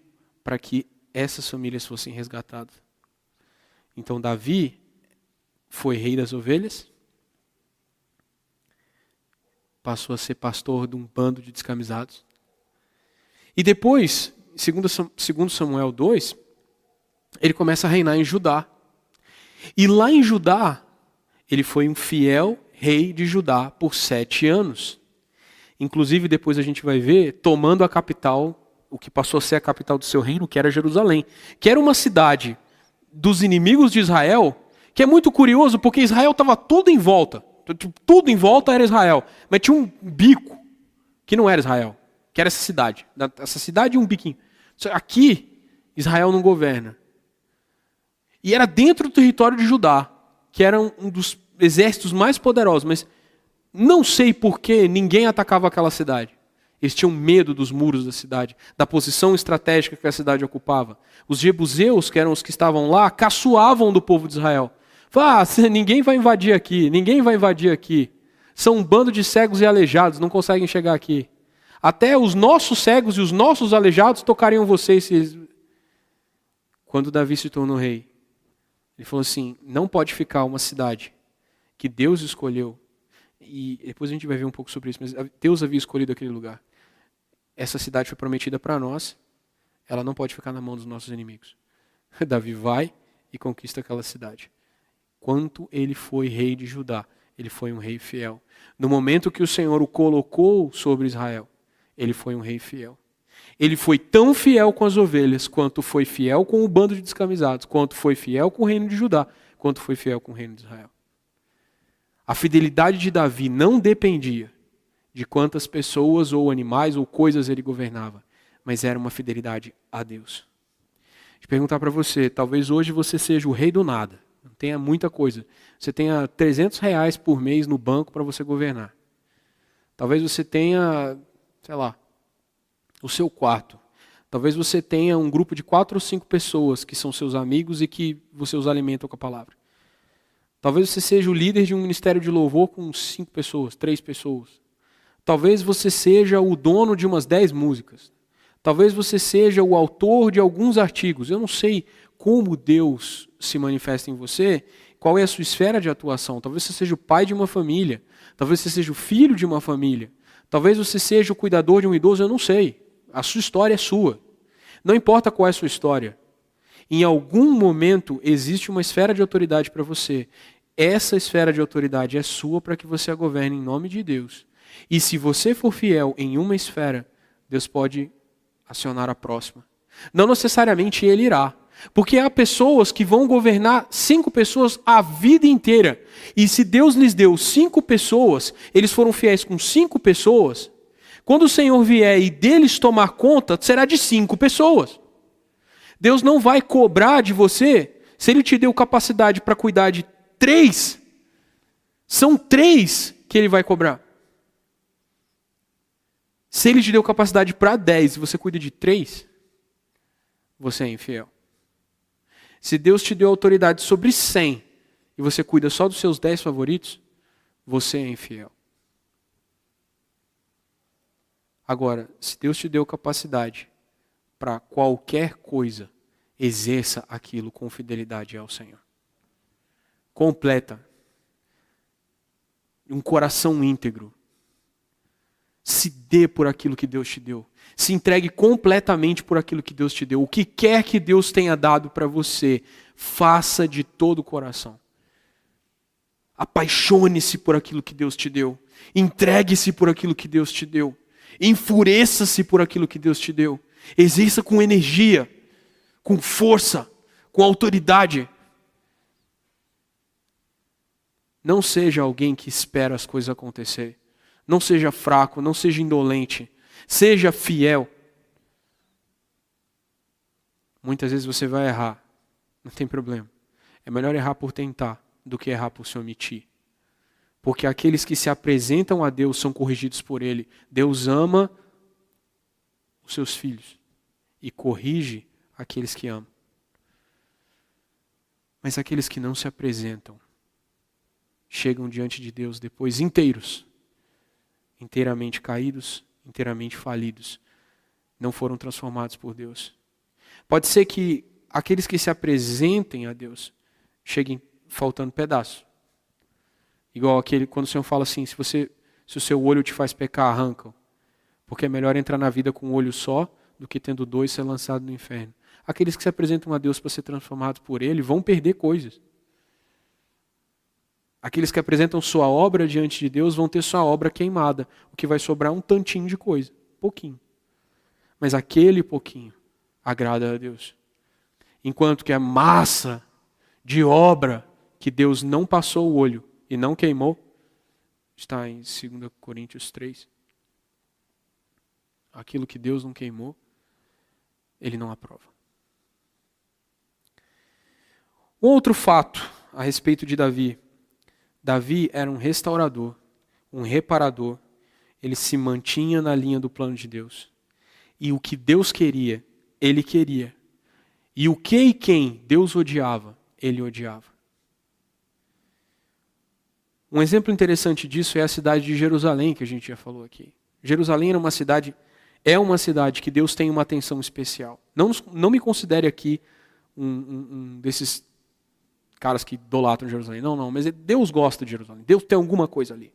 para que essas famílias fossem resgatadas. Então, Davi foi rei das ovelhas, passou a ser pastor de um bando de descamisados. E depois, segundo Samuel 2, ele começa a reinar em Judá. E lá em Judá, ele foi um fiel rei de Judá por sete anos. Inclusive, depois a gente vai ver, tomando a capital, o que passou a ser a capital do seu reino, que era Jerusalém, que era uma cidade dos inimigos de Israel, que é muito curioso, porque Israel estava tudo em volta. Tudo em volta era Israel. Mas tinha um bico, que não era Israel, que era essa cidade. Essa cidade e um biquinho. Aqui, Israel não governa. E era dentro do território de Judá, que era um dos exércitos mais poderosos, mas não sei por que ninguém atacava aquela cidade. Eles tinham medo dos muros da cidade, da posição estratégica que a cidade ocupava. Os jebuseus, que eram os que estavam lá, caçoavam do povo de Israel. Falaram, ah, ninguém vai invadir aqui, ninguém vai invadir aqui. São um bando de cegos e aleijados, não conseguem chegar aqui. Até os nossos cegos e os nossos aleijados tocariam vocês. Quando Davi se tornou rei, ele falou assim: não pode ficar uma cidade que Deus escolheu, e depois a gente vai ver um pouco sobre isso, mas Deus havia escolhido aquele lugar. Essa cidade foi prometida para nós, ela não pode ficar na mão dos nossos inimigos. *laughs* Davi vai e conquista aquela cidade. Quanto ele foi rei de Judá, ele foi um rei fiel. No momento que o Senhor o colocou sobre Israel, ele foi um rei fiel. Ele foi tão fiel com as ovelhas, quanto foi fiel com o bando de descamisados, quanto foi fiel com o reino de Judá, quanto foi fiel com o reino de Israel. A fidelidade de Davi não dependia de quantas pessoas ou animais ou coisas ele governava, mas era uma fidelidade a Deus. De perguntar para você, talvez hoje você seja o rei do nada, não tenha muita coisa. Você tenha 300 reais por mês no banco para você governar. Talvez você tenha, sei lá, o seu quarto. Talvez você tenha um grupo de quatro ou cinco pessoas que são seus amigos e que você os alimenta com a palavra. Talvez você seja o líder de um ministério de louvor com cinco pessoas, três pessoas. Talvez você seja o dono de umas dez músicas. Talvez você seja o autor de alguns artigos. Eu não sei como Deus se manifesta em você, qual é a sua esfera de atuação. Talvez você seja o pai de uma família. Talvez você seja o filho de uma família. Talvez você seja o cuidador de um idoso. Eu não sei. A sua história é sua. Não importa qual é a sua história. Em algum momento existe uma esfera de autoridade para você essa esfera de autoridade é sua para que você a governe em nome de Deus. E se você for fiel em uma esfera, Deus pode acionar a próxima. Não necessariamente ele irá. Porque há pessoas que vão governar cinco pessoas a vida inteira. E se Deus lhes deu cinco pessoas, eles foram fiéis com cinco pessoas, quando o Senhor vier e deles tomar conta, será de cinco pessoas. Deus não vai cobrar de você se ele te deu capacidade para cuidar de três. São três que ele vai cobrar. Se ele te deu capacidade para 10 e você cuida de 3, você é infiel. Se Deus te deu autoridade sobre 100 e você cuida só dos seus 10 favoritos, você é infiel. Agora, se Deus te deu capacidade para qualquer coisa, exerça aquilo com fidelidade ao Senhor. Completa. Um coração íntegro. Se dê por aquilo que Deus te deu. Se entregue completamente por aquilo que Deus te deu. O que quer que Deus tenha dado para você, faça de todo o coração. Apaixone-se por aquilo que Deus te deu. Entregue-se por aquilo que Deus te deu. Enfureça-se por aquilo que Deus te deu. Exerça com energia, com força, com autoridade. Não seja alguém que espera as coisas acontecerem. Não seja fraco, não seja indolente. Seja fiel. Muitas vezes você vai errar. Não tem problema. É melhor errar por tentar do que errar por se omitir. Porque aqueles que se apresentam a Deus são corrigidos por Ele. Deus ama os seus filhos e corrige aqueles que amam. Mas aqueles que não se apresentam chegam diante de Deus depois inteiros, inteiramente caídos, inteiramente falidos, não foram transformados por Deus. Pode ser que aqueles que se apresentem a Deus cheguem faltando pedaço. Igual aquele quando o Senhor fala assim, se você se o seu olho te faz pecar, arranca. Porque é melhor entrar na vida com um olho só do que tendo dois ser lançado no inferno. Aqueles que se apresentam a Deus para ser transformados por ele vão perder coisas. Aqueles que apresentam sua obra diante de Deus vão ter sua obra queimada. O que vai sobrar um tantinho de coisa, pouquinho. Mas aquele pouquinho agrada a Deus. Enquanto que a massa de obra que Deus não passou o olho e não queimou, está em 2 Coríntios 3. Aquilo que Deus não queimou, ele não aprova. Um outro fato a respeito de Davi. Davi era um restaurador, um reparador. Ele se mantinha na linha do plano de Deus. E o que Deus queria, ele queria. E o que e quem Deus odiava, ele odiava. Um exemplo interessante disso é a cidade de Jerusalém, que a gente já falou aqui. Jerusalém era uma cidade, é uma cidade que Deus tem uma atenção especial. Não, não me considere aqui um, um, um desses caras que idolatram Jerusalém. Não, não, mas Deus gosta de Jerusalém. Deus tem alguma coisa ali.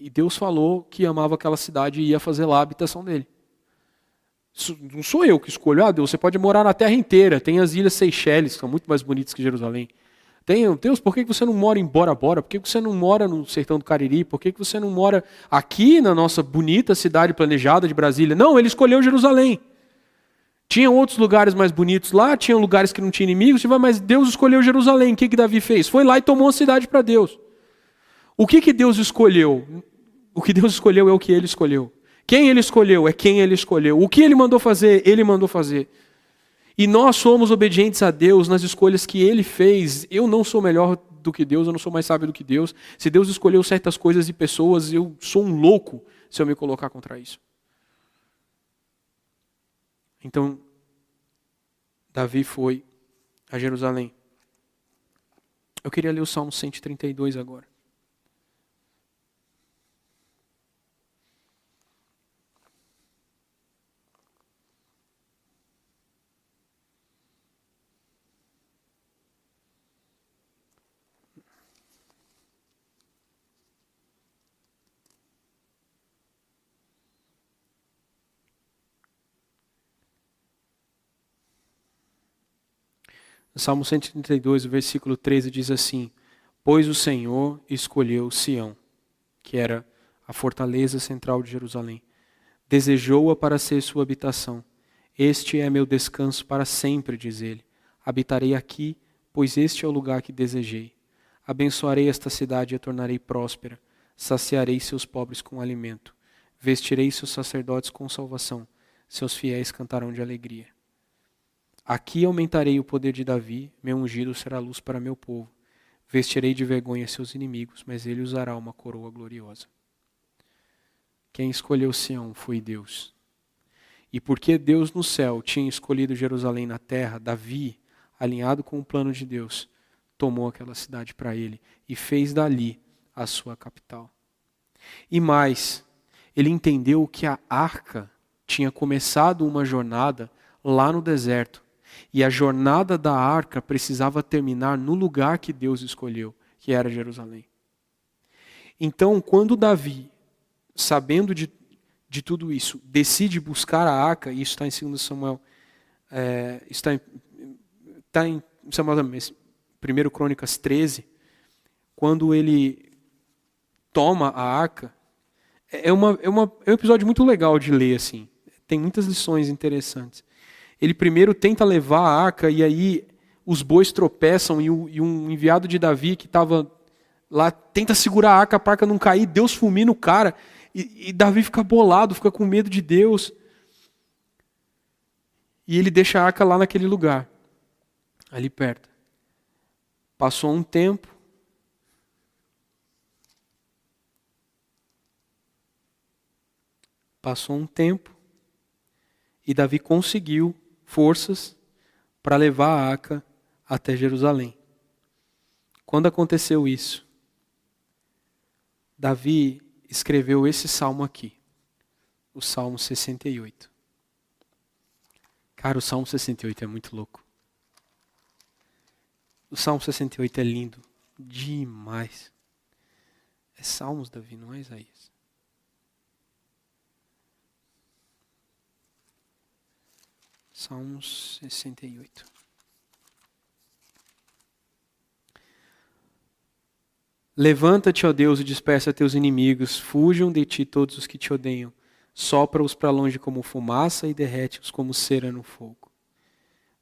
E Deus falou que amava aquela cidade e ia fazer lá a habitação dele. Não sou eu que escolho. Ah, Deus, você pode morar na terra inteira. Tem as ilhas Seychelles, que são muito mais bonitas que Jerusalém. Tem, Deus, por que você não mora em Bora Bora? Por que você não mora no sertão do Cariri? Por que você não mora aqui na nossa bonita cidade planejada de Brasília? Não, ele escolheu Jerusalém. Tinha outros lugares mais bonitos lá, tinha lugares que não tinha inimigos, mas Deus escolheu Jerusalém. O que, que Davi fez? Foi lá e tomou a cidade para Deus. O que, que Deus escolheu? O que Deus escolheu é o que ele escolheu. Quem ele escolheu é quem ele escolheu. O que ele mandou fazer, ele mandou fazer. E nós somos obedientes a Deus nas escolhas que ele fez. Eu não sou melhor do que Deus, eu não sou mais sábio do que Deus. Se Deus escolheu certas coisas e pessoas, eu sou um louco se eu me colocar contra isso. Então, Davi foi a Jerusalém. Eu queria ler o Salmo 132 agora. Salmo 132, o versículo 13 diz assim: Pois o Senhor escolheu Sião, que era a fortaleza central de Jerusalém. Desejou-a para ser sua habitação. Este é meu descanso para sempre, diz ele. Habitarei aqui, pois este é o lugar que desejei. Abençoarei esta cidade e a tornarei próspera. Saciarei seus pobres com alimento. Vestirei seus sacerdotes com salvação. Seus fiéis cantarão de alegria. Aqui aumentarei o poder de Davi, meu ungido será luz para meu povo. Vestirei de vergonha seus inimigos, mas ele usará uma coroa gloriosa. quem escolheu Sião foi Deus. E porque Deus no céu tinha escolhido Jerusalém na terra, Davi, alinhado com o plano de Deus, tomou aquela cidade para ele e fez dali a sua capital. E mais, ele entendeu que a arca tinha começado uma jornada lá no deserto. E a jornada da arca precisava terminar no lugar que Deus escolheu, que era Jerusalém. Então, quando Davi sabendo de, de tudo isso, decide buscar a arca, e isso está em 2 Samuel, é, está, em, está em Samuel 1 Crônicas 13, quando ele toma a arca, é, uma, é, uma, é um episódio muito legal de ler, assim. Tem muitas lições interessantes. Ele primeiro tenta levar a arca, e aí os bois tropeçam, e, o, e um enviado de Davi que estava lá tenta segurar a arca para a arca não cair, Deus fulmina o cara. E, e Davi fica bolado, fica com medo de Deus. E ele deixa a arca lá naquele lugar, ali perto. Passou um tempo. Passou um tempo. E Davi conseguiu forças para levar a arca até Jerusalém. Quando aconteceu isso, Davi escreveu esse salmo aqui, o Salmo 68. Cara, o Salmo 68 é muito louco. O Salmo 68 é lindo demais. É Salmos, Davi, não é Isaías. Salmos 68. Levanta-te, ó Deus, e dispersa teus inimigos, fujam de ti todos os que te odeiam. Sopra-os para longe como fumaça e derrete-os como cera no fogo.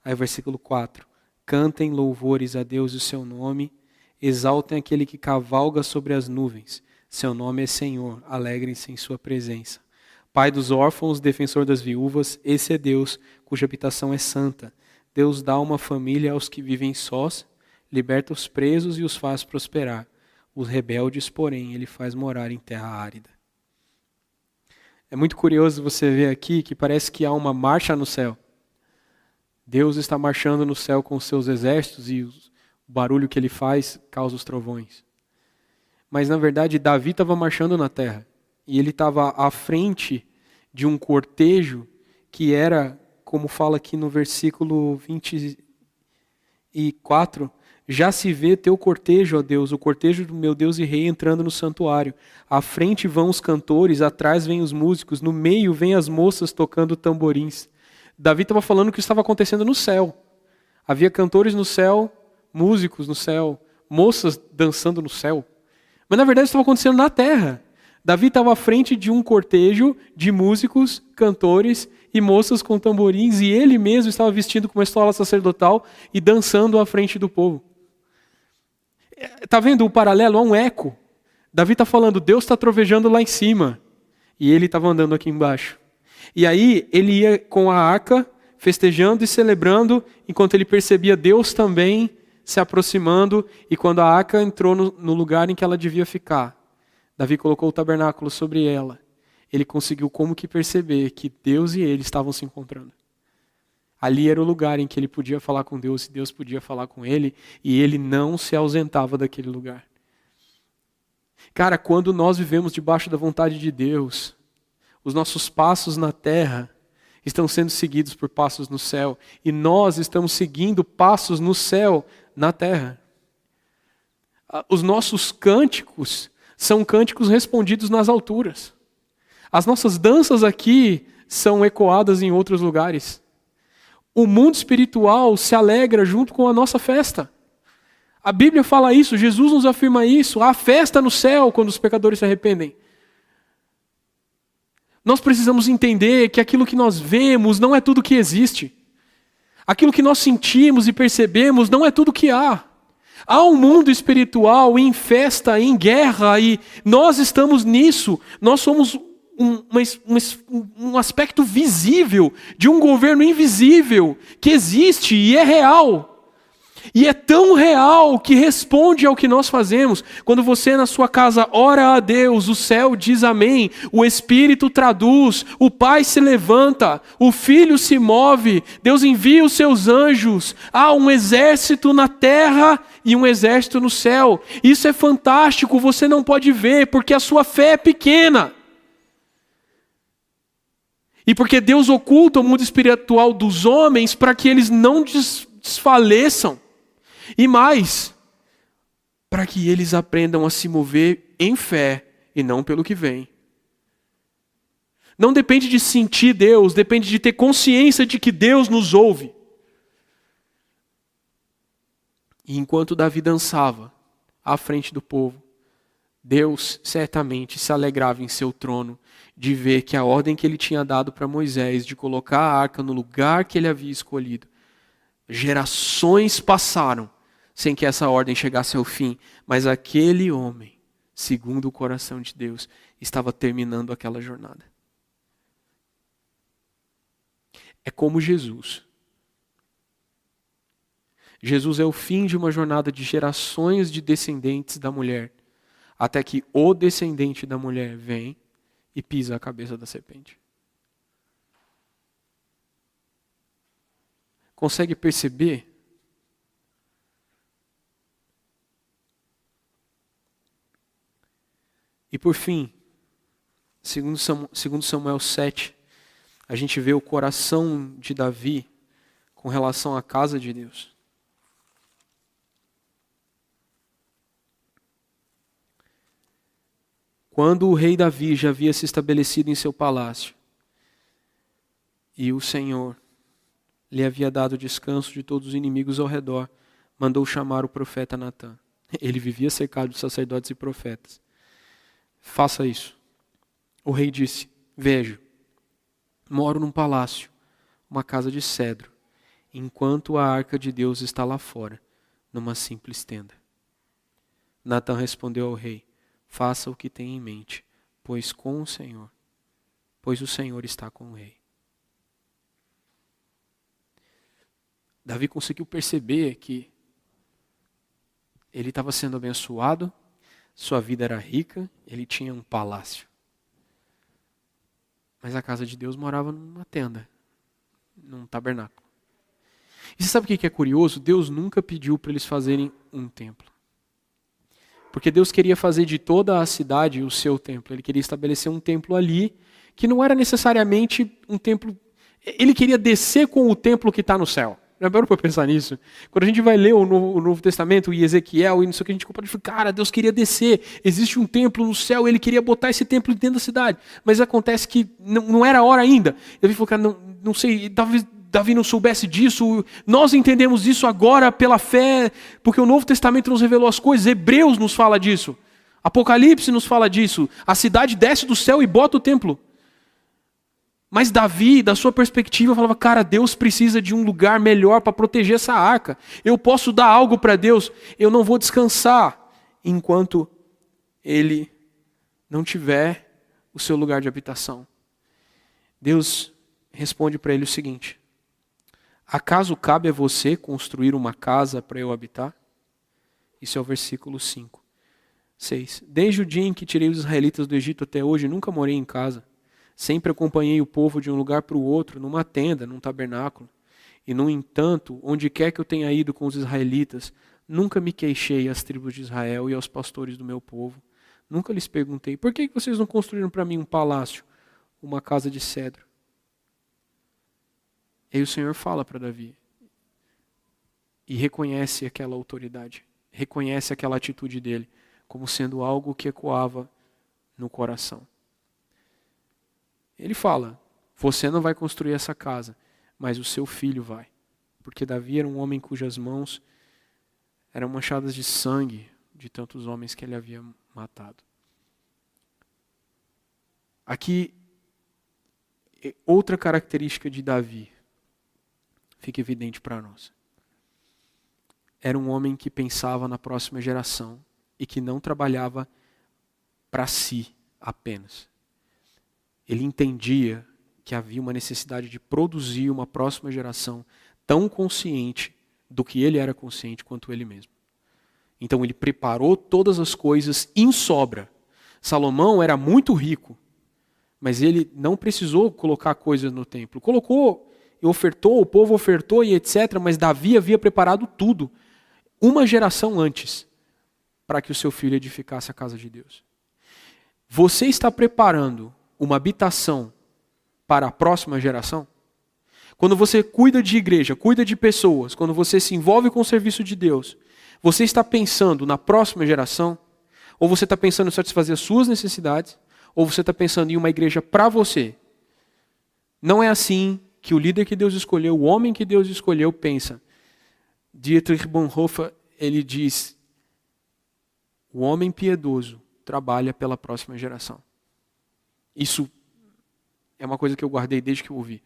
Aí, versículo 4: Cantem louvores a Deus e o seu nome, exaltem aquele que cavalga sobre as nuvens. Seu nome é Senhor, alegrem-se em sua presença. Pai dos órfãos, defensor das viúvas, esse é Deus, cuja habitação é santa. Deus dá uma família aos que vivem sós, liberta os presos e os faz prosperar. Os rebeldes, porém, ele faz morar em terra árida. É muito curioso você ver aqui que parece que há uma marcha no céu. Deus está marchando no céu com os seus exércitos e o barulho que ele faz causa os trovões. Mas na verdade, Davi estava marchando na terra e ele estava à frente de um cortejo que era, como fala aqui no versículo 24, já se vê teu cortejo, ó Deus, o cortejo do meu Deus e Rei entrando no santuário. À frente vão os cantores, atrás vêm os músicos, no meio vêm as moças tocando tamborins. Davi estava falando o que estava acontecendo no céu. Havia cantores no céu, músicos no céu, moças dançando no céu. Mas na verdade estava acontecendo na terra. Davi estava à frente de um cortejo de músicos, cantores e moças com tamborins, e ele mesmo estava vestido com uma estola sacerdotal e dançando à frente do povo. Está vendo o paralelo? Há um eco. Davi está falando, Deus está trovejando lá em cima. E ele estava andando aqui embaixo. E aí ele ia com a arca, festejando e celebrando, enquanto ele percebia Deus também se aproximando. E quando a arca entrou no lugar em que ela devia ficar, Davi colocou o tabernáculo sobre ela. Ele conseguiu como que perceber que Deus e ele estavam se encontrando. Ali era o lugar em que ele podia falar com Deus e Deus podia falar com ele, e ele não se ausentava daquele lugar. Cara, quando nós vivemos debaixo da vontade de Deus, os nossos passos na terra estão sendo seguidos por passos no céu, e nós estamos seguindo passos no céu na terra. Os nossos cânticos são cânticos respondidos nas alturas. As nossas danças aqui são ecoadas em outros lugares. O mundo espiritual se alegra junto com a nossa festa. A Bíblia fala isso, Jesus nos afirma isso. Há festa no céu quando os pecadores se arrependem. Nós precisamos entender que aquilo que nós vemos não é tudo que existe. Aquilo que nós sentimos e percebemos não é tudo que há. Há um mundo espiritual em festa, em guerra, e nós estamos nisso. Nós somos um, um, um aspecto visível de um governo invisível que existe e é real. E é tão real que responde ao que nós fazemos. Quando você na sua casa ora a Deus, o céu diz amém, o Espírito traduz, o Pai se levanta, o Filho se move, Deus envia os seus anjos, há um exército na terra e um exército no céu. Isso é fantástico, você não pode ver, porque a sua fé é pequena. E porque Deus oculta o mundo espiritual dos homens para que eles não desfaleçam. E mais, para que eles aprendam a se mover em fé e não pelo que vem. Não depende de sentir Deus, depende de ter consciência de que Deus nos ouve. E enquanto Davi dançava à frente do povo, Deus certamente se alegrava em seu trono de ver que a ordem que ele tinha dado para Moisés de colocar a arca no lugar que ele havia escolhido, gerações passaram sem que essa ordem chegasse ao fim, mas aquele homem, segundo o coração de Deus, estava terminando aquela jornada. É como Jesus. Jesus é o fim de uma jornada de gerações de descendentes da mulher, até que o descendente da mulher vem e pisa a cabeça da serpente. Consegue perceber? E por fim, segundo Samuel 7, a gente vê o coração de Davi com relação à casa de Deus. Quando o rei Davi já havia se estabelecido em seu palácio, e o Senhor lhe havia dado descanso de todos os inimigos ao redor, mandou chamar o profeta Natã. Ele vivia cercado de sacerdotes e profetas. Faça isso. O rei disse: Vejo, moro num palácio, uma casa de cedro, enquanto a arca de Deus está lá fora, numa simples tenda. Natã respondeu ao rei: faça o que tem em mente, pois com o Senhor, pois o Senhor está com o rei. Davi conseguiu perceber que ele estava sendo abençoado, sua vida era rica, ele tinha um palácio. Mas a casa de Deus morava numa tenda, num tabernáculo. E você sabe o que é curioso? Deus nunca pediu para eles fazerem um templo. Porque Deus queria fazer de toda a cidade o seu templo. Ele queria estabelecer um templo ali, que não era necessariamente um templo. Ele queria descer com o templo que está no céu. É para pensar nisso? Quando a gente vai ler o Novo, o Novo Testamento e Ezequiel e não sei o que, a gente compara e fala, cara, Deus queria descer, existe um templo no céu, ele queria botar esse templo dentro da cidade. Mas acontece que não, não era a hora ainda. Eu falou, cara, não, não sei, talvez Davi não soubesse disso. Nós entendemos isso agora pela fé, porque o Novo Testamento nos revelou as coisas. Hebreus nos fala disso. Apocalipse nos fala disso. A cidade desce do céu e bota o templo. Mas Davi, da sua perspectiva, falava: Cara, Deus precisa de um lugar melhor para proteger essa arca. Eu posso dar algo para Deus, eu não vou descansar enquanto ele não tiver o seu lugar de habitação. Deus responde para ele o seguinte: Acaso cabe a você construir uma casa para eu habitar? Isso é o versículo 5. 6. Desde o dia em que tirei os israelitas do Egito até hoje, nunca morei em casa. Sempre acompanhei o povo de um lugar para o outro, numa tenda, num tabernáculo. E, no entanto, onde quer que eu tenha ido com os israelitas, nunca me queixei às tribos de Israel e aos pastores do meu povo. Nunca lhes perguntei: por que vocês não construíram para mim um palácio, uma casa de cedro? E aí o Senhor fala para Davi e reconhece aquela autoridade, reconhece aquela atitude dele como sendo algo que ecoava no coração. Ele fala: Você não vai construir essa casa, mas o seu filho vai. Porque Davi era um homem cujas mãos eram manchadas de sangue de tantos homens que ele havia matado. Aqui, outra característica de Davi fica evidente para nós. Era um homem que pensava na próxima geração e que não trabalhava para si apenas. Ele entendia que havia uma necessidade de produzir uma próxima geração tão consciente do que ele era consciente quanto ele mesmo. Então ele preparou todas as coisas em sobra. Salomão era muito rico, mas ele não precisou colocar coisas no templo. Colocou e ofertou, o povo ofertou e etc. Mas Davi havia preparado tudo, uma geração antes, para que o seu filho edificasse a casa de Deus. Você está preparando uma habitação para a próxima geração? Quando você cuida de igreja, cuida de pessoas, quando você se envolve com o serviço de Deus, você está pensando na próxima geração? Ou você está pensando em satisfazer as suas necessidades? Ou você está pensando em uma igreja para você? Não é assim que o líder que Deus escolheu, o homem que Deus escolheu, pensa. Dietrich Bonhoeffer, ele diz: o homem piedoso trabalha pela próxima geração. Isso é uma coisa que eu guardei desde que eu ouvi.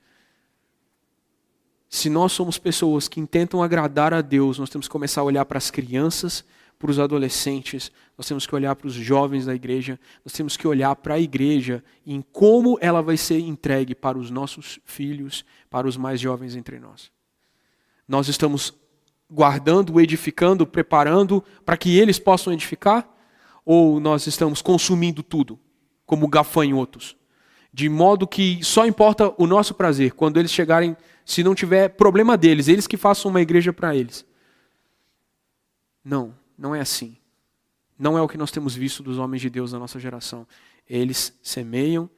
Se nós somos pessoas que intentam agradar a Deus, nós temos que começar a olhar para as crianças, para os adolescentes, nós temos que olhar para os jovens da igreja, nós temos que olhar para a igreja em como ela vai ser entregue para os nossos filhos, para os mais jovens entre nós. Nós estamos guardando, edificando, preparando para que eles possam edificar? Ou nós estamos consumindo tudo, como gafanhotos? De modo que só importa o nosso prazer quando eles chegarem se não tiver problema deles, eles que façam uma igreja para eles. Não, não é assim. Não é o que nós temos visto dos homens de Deus da nossa geração. Eles semeiam,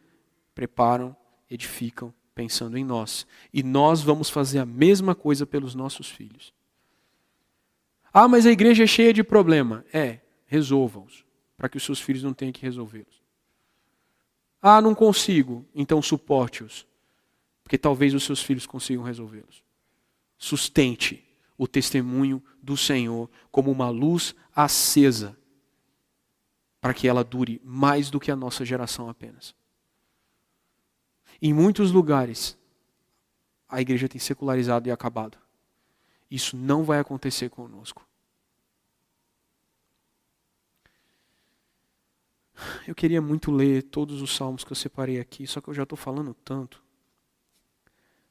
preparam, edificam, pensando em nós. E nós vamos fazer a mesma coisa pelos nossos filhos. Ah, mas a igreja é cheia de problema. É, resolvam-os, para que os seus filhos não tenham que resolvê-los. Ah, não consigo, então suporte-os, porque talvez os seus filhos consigam resolvê-los. Sustente o testemunho do Senhor como uma luz acesa, para que ela dure mais do que a nossa geração apenas. Em muitos lugares, a igreja tem secularizado e acabado. Isso não vai acontecer conosco. Eu queria muito ler todos os salmos que eu separei aqui, só que eu já estou falando tanto.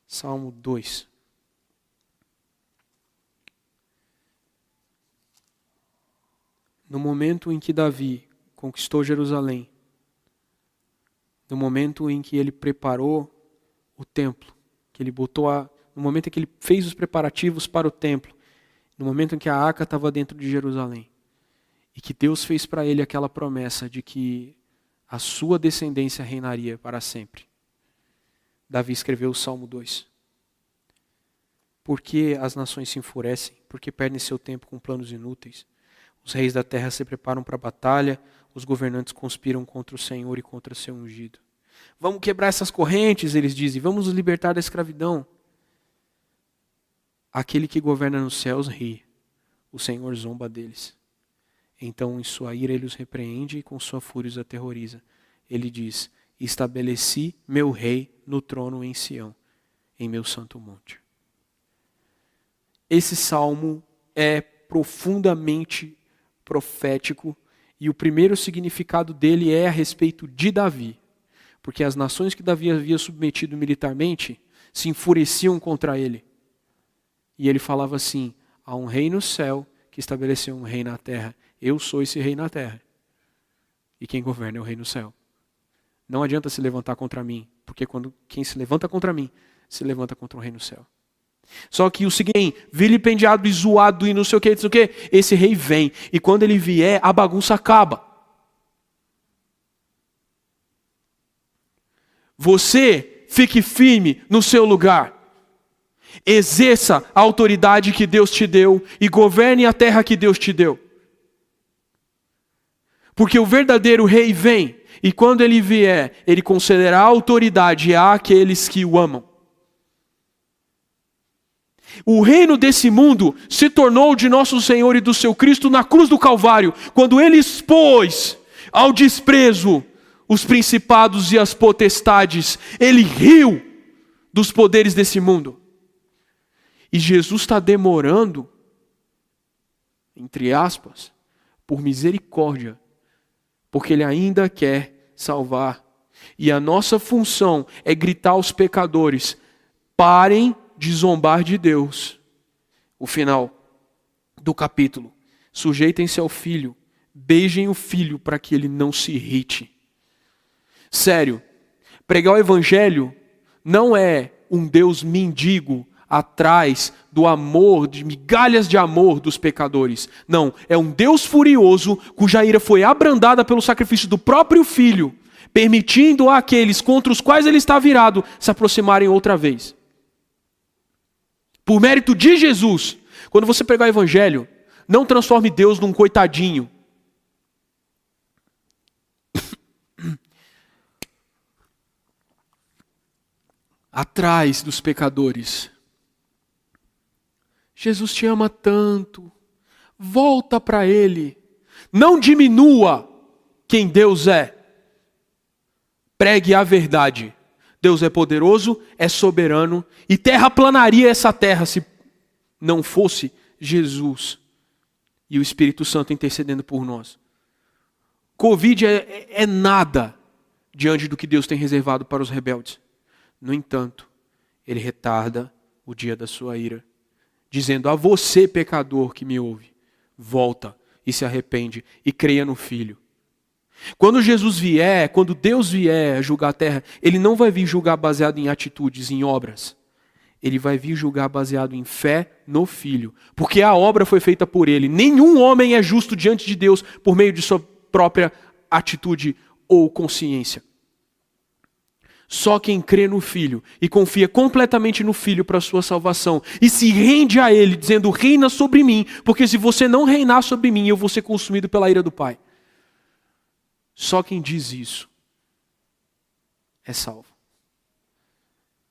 Salmo 2. No momento em que Davi conquistou Jerusalém, no momento em que ele preparou o templo, que ele botou a, no momento em que ele fez os preparativos para o templo, no momento em que a arca estava dentro de Jerusalém, e que Deus fez para ele aquela promessa de que a sua descendência reinaria para sempre. Davi escreveu o Salmo 2. Por que as nações se enfurecem? Porque perdem seu tempo com planos inúteis. Os reis da terra se preparam para a batalha, os governantes conspiram contra o Senhor e contra seu ungido. Vamos quebrar essas correntes, eles dizem, vamos nos libertar da escravidão. Aquele que governa nos céus ri, o Senhor zomba deles. Então, em sua ira, ele os repreende e com sua fúria os aterroriza. Ele diz: Estabeleci meu rei no trono em Sião, em meu santo monte. Esse salmo é profundamente profético e o primeiro significado dele é a respeito de Davi, porque as nações que Davi havia submetido militarmente se enfureciam contra ele. E ele falava assim: há um rei no céu que estabeleceu um rei na terra. Eu sou esse rei na terra. E quem governa é o rei no céu. Não adianta se levantar contra mim, porque quando quem se levanta contra mim, se levanta contra o rei no céu. Só que o seguinte, vilipendiado e zoado e não sei o que, não sei o que, esse rei vem. E quando ele vier, a bagunça acaba. Você fique firme no seu lugar. Exerça a autoridade que Deus te deu e governe a terra que Deus te deu. Porque o verdadeiro rei vem e quando ele vier, ele concederá autoridade àqueles que o amam. O reino desse mundo se tornou de nosso Senhor e do seu Cristo na cruz do Calvário, quando ele expôs ao desprezo os principados e as potestades, ele riu dos poderes desse mundo. E Jesus está demorando, entre aspas, por misericórdia, porque ele ainda quer salvar. E a nossa função é gritar aos pecadores: parem de zombar de Deus. o final do capítulo. Sujeitem-se ao filho, beijem o filho para que ele não se irrite. Sério, pregar o evangelho não é um Deus mendigo atrás do amor, de migalhas de amor dos pecadores. Não, é um Deus furioso cuja ira foi abrandada pelo sacrifício do próprio filho, permitindo àqueles contra os quais ele está virado se aproximarem outra vez. Por mérito de Jesus, quando você pregar o evangelho, não transforme Deus num coitadinho. *coughs* Atrás dos pecadores. Jesus te ama tanto. Volta para Ele. Não diminua quem Deus é. Pregue a verdade. Deus é poderoso, é soberano e terraplanaria essa terra se não fosse Jesus e o Espírito Santo intercedendo por nós. Covid é, é, é nada diante do que Deus tem reservado para os rebeldes. No entanto, ele retarda o dia da sua ira, dizendo a você, pecador que me ouve, volta e se arrepende e creia no Filho. Quando Jesus vier, quando Deus vier julgar a terra, ele não vai vir julgar baseado em atitudes, em obras. Ele vai vir julgar baseado em fé no Filho, porque a obra foi feita por ele. Nenhum homem é justo diante de Deus por meio de sua própria atitude ou consciência. Só quem crê no Filho e confia completamente no Filho para a sua salvação e se rende a Ele, dizendo: Reina sobre mim, porque se você não reinar sobre mim, eu vou ser consumido pela ira do Pai. Só quem diz isso é salvo.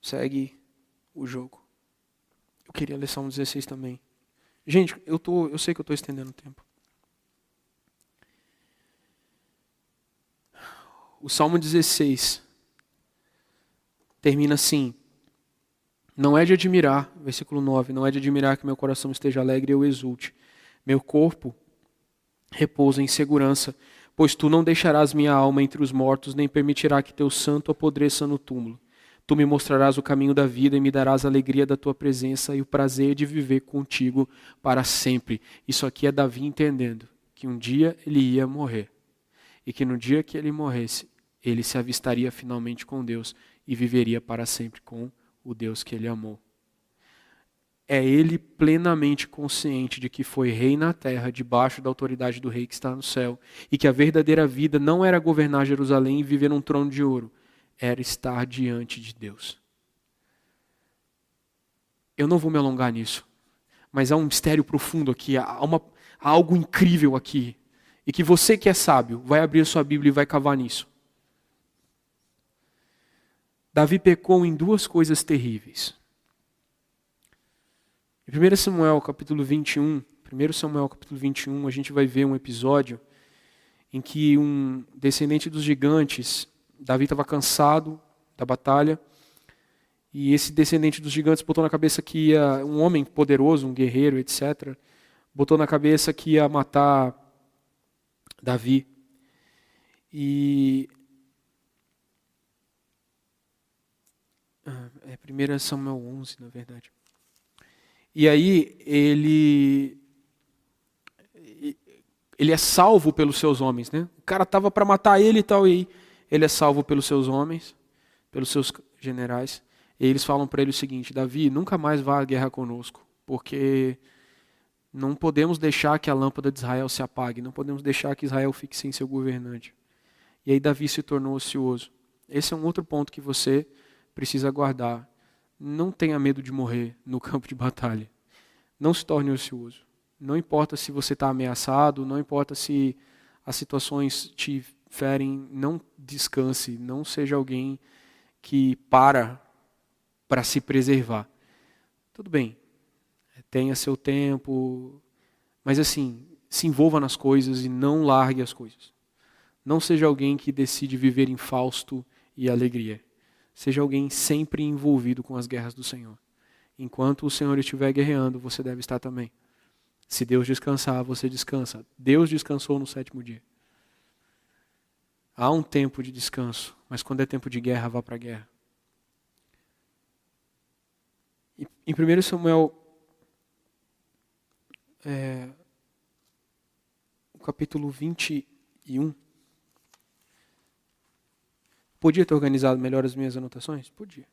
Segue o jogo. Eu queria ler Salmo 16 também. Gente, eu, tô, eu sei que eu estou estendendo o tempo. O Salmo 16 termina assim: Não é de admirar, versículo 9, não é de admirar que meu coração esteja alegre e eu exulte. Meu corpo repousa em segurança Pois tu não deixarás minha alma entre os mortos, nem permitirá que teu santo apodreça no túmulo. Tu me mostrarás o caminho da vida e me darás a alegria da tua presença e o prazer de viver contigo para sempre. Isso aqui é Davi entendendo que um dia ele ia morrer. E que no dia que ele morresse, ele se avistaria finalmente com Deus e viveria para sempre com o Deus que ele amou é ele plenamente consciente de que foi rei na terra, debaixo da autoridade do rei que está no céu, e que a verdadeira vida não era governar Jerusalém e viver num trono de ouro, era estar diante de Deus. Eu não vou me alongar nisso, mas há um mistério profundo aqui, há, uma, há algo incrível aqui, e que você que é sábio vai abrir a sua Bíblia e vai cavar nisso. Davi pecou em duas coisas terríveis. Em 1 Samuel capítulo 21, 1 Samuel capítulo 21, a gente vai ver um episódio em que um descendente dos gigantes, Davi estava cansado da batalha, e esse descendente dos gigantes botou na cabeça que ia, um homem poderoso, um guerreiro, etc., botou na cabeça que ia matar Davi. E. é 1 Samuel 11, na verdade. E aí ele ele é salvo pelos seus homens, né? O cara tava para matar ele e tal e ele é salvo pelos seus homens, pelos seus generais. E eles falam para ele o seguinte: Davi, nunca mais vá à guerra conosco, porque não podemos deixar que a lâmpada de Israel se apague, não podemos deixar que Israel fique sem seu governante. E aí Davi se tornou ocioso. Esse é um outro ponto que você precisa guardar. Não tenha medo de morrer no *laughs* campo de batalha. Não se torne ocioso. Não importa se você está ameaçado, não importa se as situações te ferem, não descanse, não seja alguém que para para se preservar. Tudo bem, tenha seu tempo, mas assim, se envolva nas coisas e não largue as coisas. Não seja alguém que decide viver em fausto e alegria. Seja alguém sempre envolvido com as guerras do Senhor. Enquanto o Senhor estiver guerreando, você deve estar também. Se Deus descansar, você descansa. Deus descansou no sétimo dia. Há um tempo de descanso, mas quando é tempo de guerra, vá para a guerra. Em 1 Samuel é, capítulo 21. Podia ter organizado melhor as minhas anotações? Podia.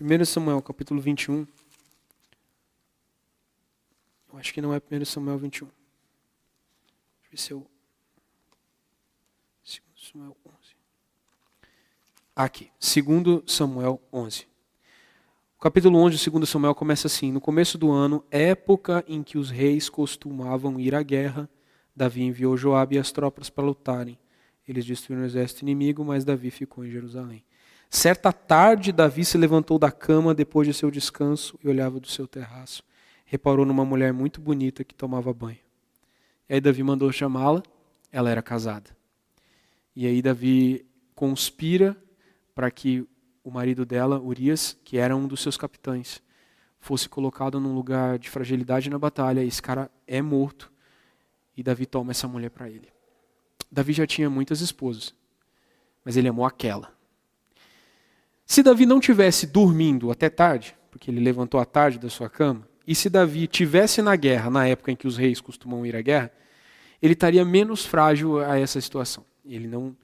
1 Samuel, capítulo 21. Eu acho que não é 1 Samuel 21. Deixa eu ver se eu. 2 Samuel 11. Aqui, 2 Samuel 11. O capítulo 11 de 2 Samuel começa assim: No começo do ano, época em que os reis costumavam ir à guerra, Davi enviou Joabe e as tropas para lutarem. Eles destruíram o exército inimigo, mas Davi ficou em Jerusalém. Certa tarde, Davi se levantou da cama depois de seu descanso e olhava do seu terraço. Reparou numa mulher muito bonita que tomava banho. E aí Davi mandou chamá-la, ela era casada. E aí Davi conspira para que o marido dela, Urias, que era um dos seus capitães, fosse colocado num lugar de fragilidade na batalha. Esse cara é morto e Davi toma essa mulher para ele. Davi já tinha muitas esposas, mas ele amou aquela. Se Davi não tivesse dormindo até tarde, porque ele levantou à tarde da sua cama, e se Davi tivesse na guerra, na época em que os reis costumam ir à guerra, ele estaria menos frágil a essa situação. Ele não,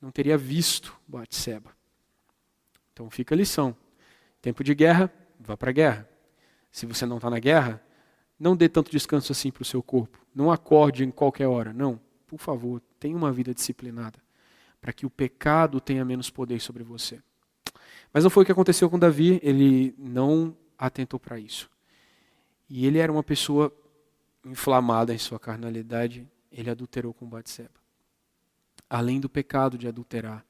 não teria visto Batseba. Então fica a lição. Tempo de guerra, vá para a guerra. Se você não está na guerra, não dê tanto descanso assim para o seu corpo. Não acorde em qualquer hora. Não. Por favor, tenha uma vida disciplinada. Para que o pecado tenha menos poder sobre você. Mas não foi o que aconteceu com Davi, ele não atentou para isso. E ele era uma pessoa inflamada em sua carnalidade, ele adulterou com Batseba. Além do pecado de adulterar,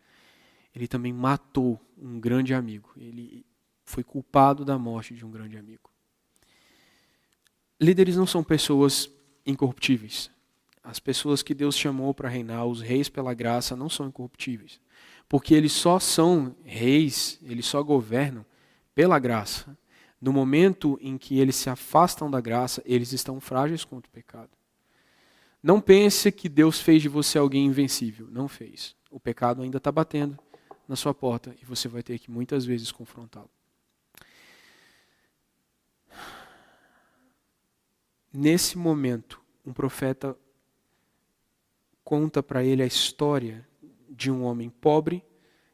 ele também matou um grande amigo. Ele foi culpado da morte de um grande amigo. Líderes não são pessoas incorruptíveis. As pessoas que Deus chamou para reinar, os reis pela graça, não são incorruptíveis porque eles só são reis, eles só governam pela graça. No momento em que eles se afastam da graça, eles estão frágeis contra o pecado. Não pense que Deus fez de você alguém invencível. Não fez. O pecado ainda está batendo na sua porta e você vai ter que muitas vezes confrontá-lo. Nesse momento, um profeta conta para ele a história de um homem pobre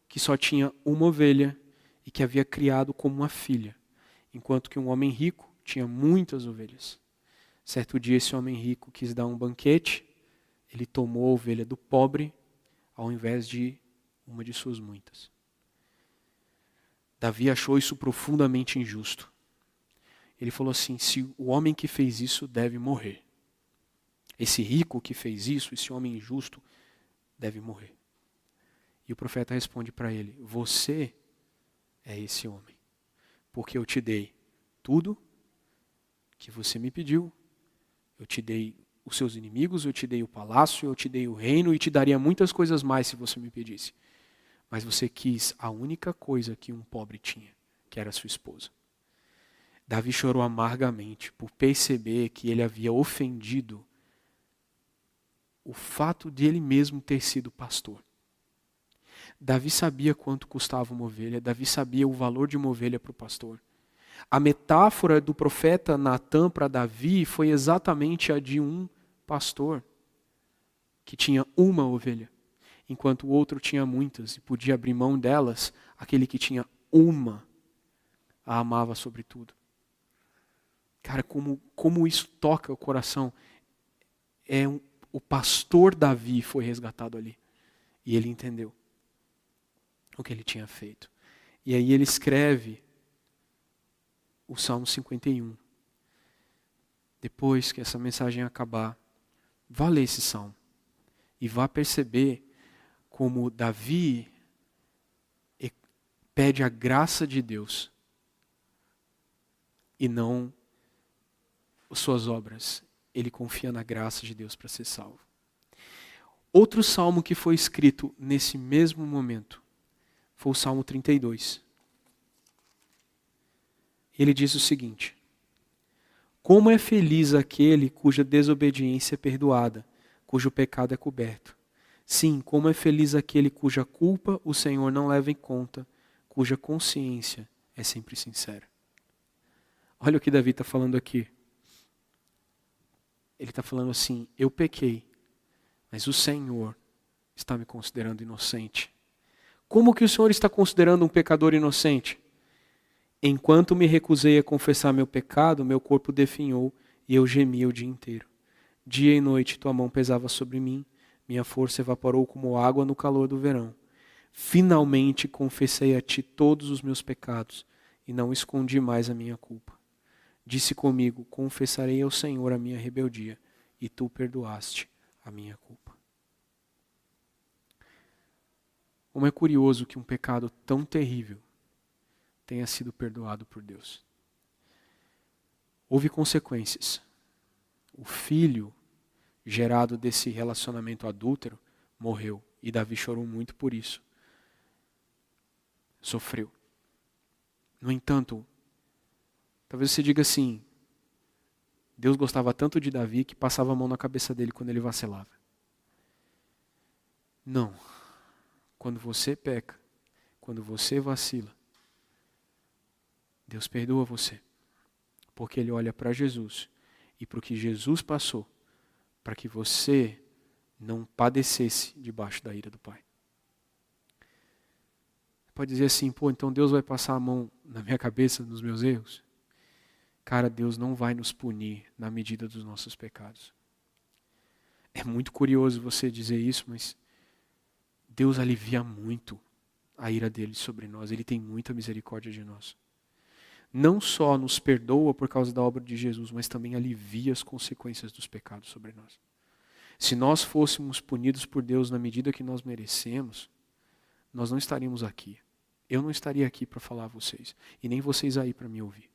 que só tinha uma ovelha e que havia criado como uma filha, enquanto que um homem rico tinha muitas ovelhas. Certo dia, esse homem rico quis dar um banquete, ele tomou a ovelha do pobre ao invés de uma de suas muitas. Davi achou isso profundamente injusto. Ele falou assim: se o homem que fez isso deve morrer. Esse rico que fez isso, esse homem injusto, deve morrer. E o profeta responde para ele: Você é esse homem, porque eu te dei tudo que você me pediu, eu te dei os seus inimigos, eu te dei o palácio, eu te dei o reino e te daria muitas coisas mais se você me pedisse. Mas você quis a única coisa que um pobre tinha, que era sua esposa. Davi chorou amargamente por perceber que ele havia ofendido o fato de ele mesmo ter sido pastor. Davi sabia quanto custava uma ovelha, Davi sabia o valor de uma ovelha para o pastor. A metáfora do profeta Natan para Davi foi exatamente a de um pastor que tinha uma ovelha, enquanto o outro tinha muitas e podia abrir mão delas, aquele que tinha uma a amava sobretudo. Cara, como, como isso toca o coração. É um, o pastor Davi foi resgatado ali. E ele entendeu o que ele tinha feito. E aí ele escreve o Salmo 51. Depois que essa mensagem acabar, vá ler esse salmo e vá perceber como Davi pede a graça de Deus e não suas obras. Ele confia na graça de Deus para ser salvo. Outro salmo que foi escrito nesse mesmo momento foi o Salmo 32. Ele diz o seguinte: Como é feliz aquele cuja desobediência é perdoada, cujo pecado é coberto. Sim, como é feliz aquele cuja culpa o Senhor não leva em conta, cuja consciência é sempre sincera. Olha o que Davi está falando aqui. Ele está falando assim: eu pequei, mas o Senhor está me considerando inocente. Como que o Senhor está considerando um pecador inocente? Enquanto me recusei a confessar meu pecado, meu corpo definhou e eu gemia o dia inteiro. Dia e noite tua mão pesava sobre mim, minha força evaporou como água no calor do verão. Finalmente confessei a ti todos os meus pecados e não escondi mais a minha culpa. Disse comigo: Confessarei ao Senhor a minha rebeldia, e tu perdoaste a minha culpa. Como é curioso que um pecado tão terrível tenha sido perdoado por Deus. Houve consequências. O filho gerado desse relacionamento adúltero morreu e Davi chorou muito por isso. Sofreu. No entanto, talvez você diga assim: Deus gostava tanto de Davi que passava a mão na cabeça dele quando ele vacilava. Não. Quando você peca, quando você vacila, Deus perdoa você. Porque Ele olha para Jesus e para o que Jesus passou, para que você não padecesse debaixo da ira do Pai. Pode dizer assim, pô, então Deus vai passar a mão na minha cabeça nos meus erros? Cara, Deus não vai nos punir na medida dos nossos pecados. É muito curioso você dizer isso, mas Deus alivia muito a ira dele sobre nós. Ele tem muita misericórdia de nós não só nos perdoa por causa da obra de Jesus, mas também alivia as consequências dos pecados sobre nós. Se nós fôssemos punidos por Deus na medida que nós merecemos, nós não estaríamos aqui. Eu não estaria aqui para falar a vocês, e nem vocês aí para me ouvir.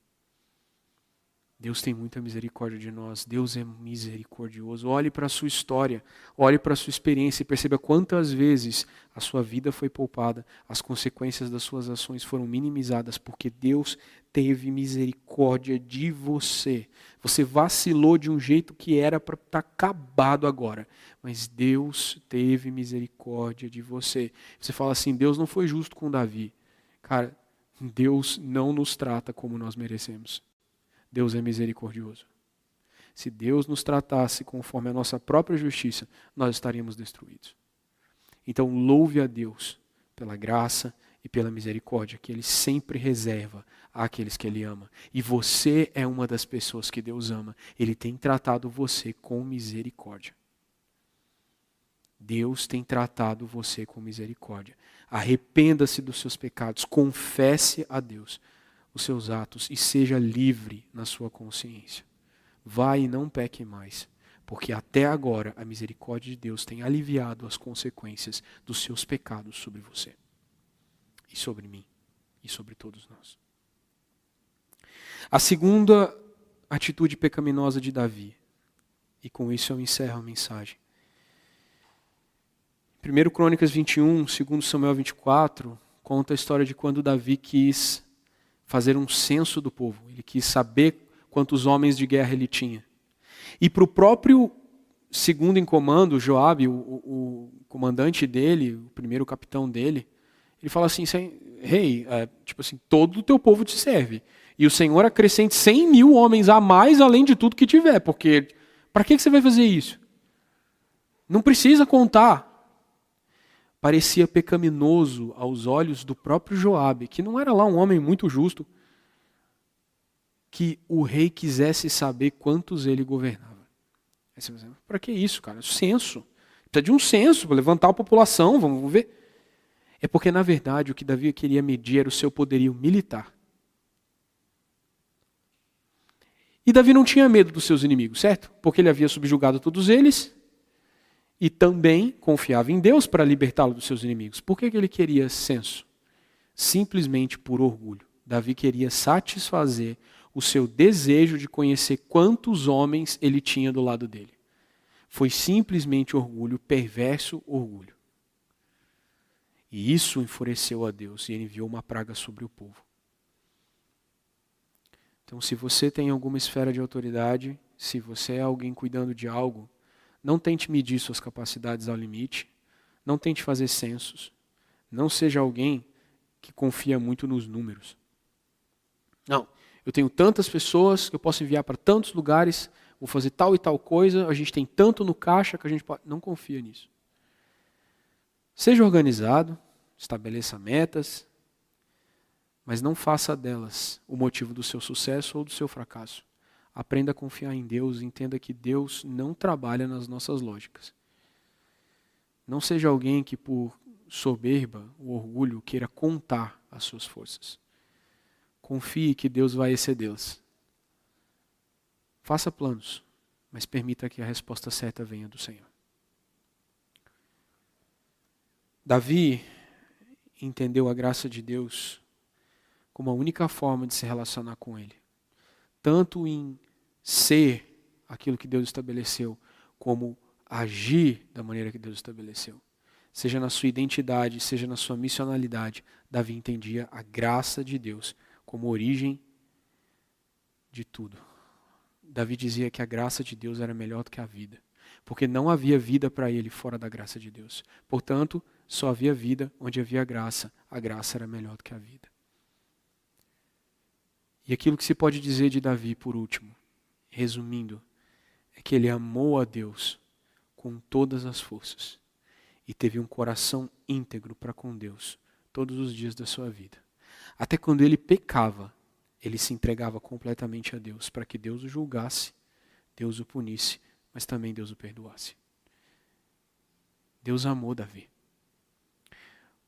Deus tem muita misericórdia de nós, Deus é misericordioso. Olhe para a sua história, olhe para a sua experiência e perceba quantas vezes a sua vida foi poupada, as consequências das suas ações foram minimizadas, porque Deus teve misericórdia de você. Você vacilou de um jeito que era para estar tá acabado agora, mas Deus teve misericórdia de você. Você fala assim: Deus não foi justo com Davi. Cara, Deus não nos trata como nós merecemos. Deus é misericordioso. Se Deus nos tratasse conforme a nossa própria justiça, nós estaríamos destruídos. Então, louve a Deus pela graça e pela misericórdia que Ele sempre reserva àqueles que Ele ama. E você é uma das pessoas que Deus ama. Ele tem tratado você com misericórdia. Deus tem tratado você com misericórdia. Arrependa-se dos seus pecados, confesse a Deus os seus atos e seja livre na sua consciência. Vá e não peque mais, porque até agora a misericórdia de Deus tem aliviado as consequências dos seus pecados sobre você e sobre mim e sobre todos nós. A segunda atitude pecaminosa de Davi, e com isso eu encerro a mensagem. 1 Crônicas 21, 2 Samuel 24, conta a história de quando Davi quis fazer um censo do povo. Ele quis saber quantos homens de guerra ele tinha. E para o próprio segundo em comando, Joabe, o, o, comandante dele, o primeiro capitão dele, ele fala assim, rei, hey, é, tipo assim, todo o teu povo te serve. E o Senhor acrescente 100 mil homens a mais além de tudo que tiver, porque para que, que você vai fazer isso? Não precisa contar parecia pecaminoso aos olhos do próprio Joabe, que não era lá um homem muito justo, que o rei quisesse saber quantos ele governava. Para que isso, cara? Censo. Precisa de um censo para levantar a população, vamos ver. É porque, na verdade, o que Davi queria medir era o seu poderio militar. E Davi não tinha medo dos seus inimigos, certo? Porque ele havia subjugado todos eles e também confiava em Deus para libertá-lo dos seus inimigos. Por que, que ele queria censo? Simplesmente por orgulho. Davi queria satisfazer o seu desejo de conhecer quantos homens ele tinha do lado dele. Foi simplesmente orgulho, perverso orgulho. E isso enfureceu a Deus e ele enviou uma praga sobre o povo. Então, se você tem alguma esfera de autoridade, se você é alguém cuidando de algo, não tente medir suas capacidades ao limite. Não tente fazer censos. Não seja alguém que confia muito nos números. Não, eu tenho tantas pessoas que eu posso enviar para tantos lugares, vou fazer tal e tal coisa, a gente tem tanto no caixa que a gente pode. Não confia nisso. Seja organizado, estabeleça metas, mas não faça delas o motivo do seu sucesso ou do seu fracasso. Aprenda a confiar em Deus entenda que Deus não trabalha nas nossas lógicas. Não seja alguém que, por soberba, o orgulho, queira contar as suas forças. Confie que Deus vai excedê-las. Faça planos, mas permita que a resposta certa venha do Senhor. Davi entendeu a graça de Deus como a única forma de se relacionar com Ele. Tanto em ser aquilo que Deus estabeleceu, como agir da maneira que Deus estabeleceu. Seja na sua identidade, seja na sua missionalidade, Davi entendia a graça de Deus como origem de tudo. Davi dizia que a graça de Deus era melhor do que a vida, porque não havia vida para ele fora da graça de Deus. Portanto, só havia vida onde havia graça. A graça era melhor do que a vida. E aquilo que se pode dizer de Davi, por último, resumindo, é que ele amou a Deus com todas as forças e teve um coração íntegro para com Deus todos os dias da sua vida. Até quando ele pecava, ele se entregava completamente a Deus para que Deus o julgasse, Deus o punisse, mas também Deus o perdoasse. Deus amou Davi.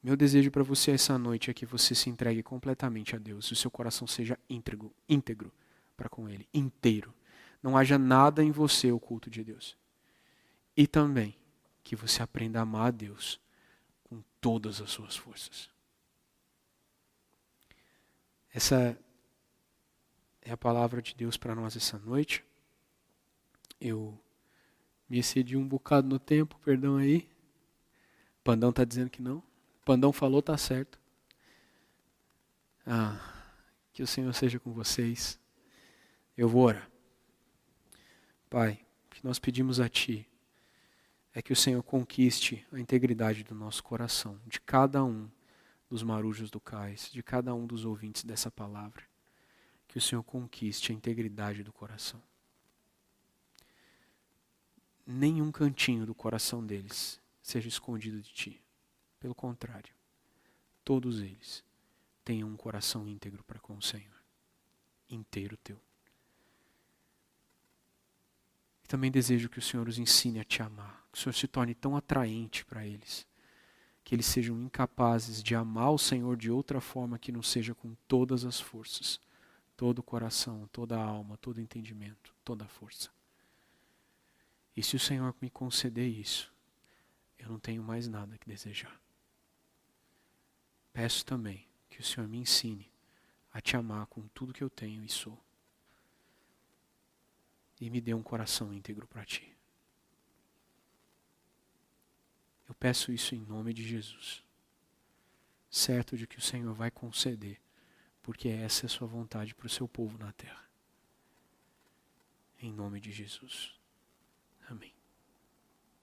Meu desejo para você essa noite é que você se entregue completamente a Deus, e o seu coração seja íntegro, íntegro para com Ele, inteiro. Não haja nada em você oculto de Deus. E também que você aprenda a amar a Deus com todas as suas forças. Essa é a palavra de Deus para nós essa noite. Eu me excedi um bocado no tempo, perdão aí. Pandão está dizendo que não. Pandão falou, tá certo. Ah, que o Senhor seja com vocês. Eu vou orar. Pai, o que nós pedimos a Ti é que o Senhor conquiste a integridade do nosso coração, de cada um dos marujos do cais, de cada um dos ouvintes dessa palavra. Que o Senhor conquiste a integridade do coração. Nenhum cantinho do coração deles seja escondido de Ti. Pelo contrário, todos eles tenham um coração íntegro para com o Senhor, inteiro teu. E também desejo que o Senhor os ensine a te amar, que o Senhor se torne tão atraente para eles, que eles sejam incapazes de amar o Senhor de outra forma que não seja com todas as forças, todo o coração, toda a alma, todo o entendimento, toda a força. E se o Senhor me conceder isso, eu não tenho mais nada que desejar. Peço também que o Senhor me ensine a te amar com tudo que eu tenho e sou. E me dê um coração íntegro para ti. Eu peço isso em nome de Jesus. Certo de que o Senhor vai conceder, porque essa é a sua vontade para o seu povo na terra. Em nome de Jesus. Amém.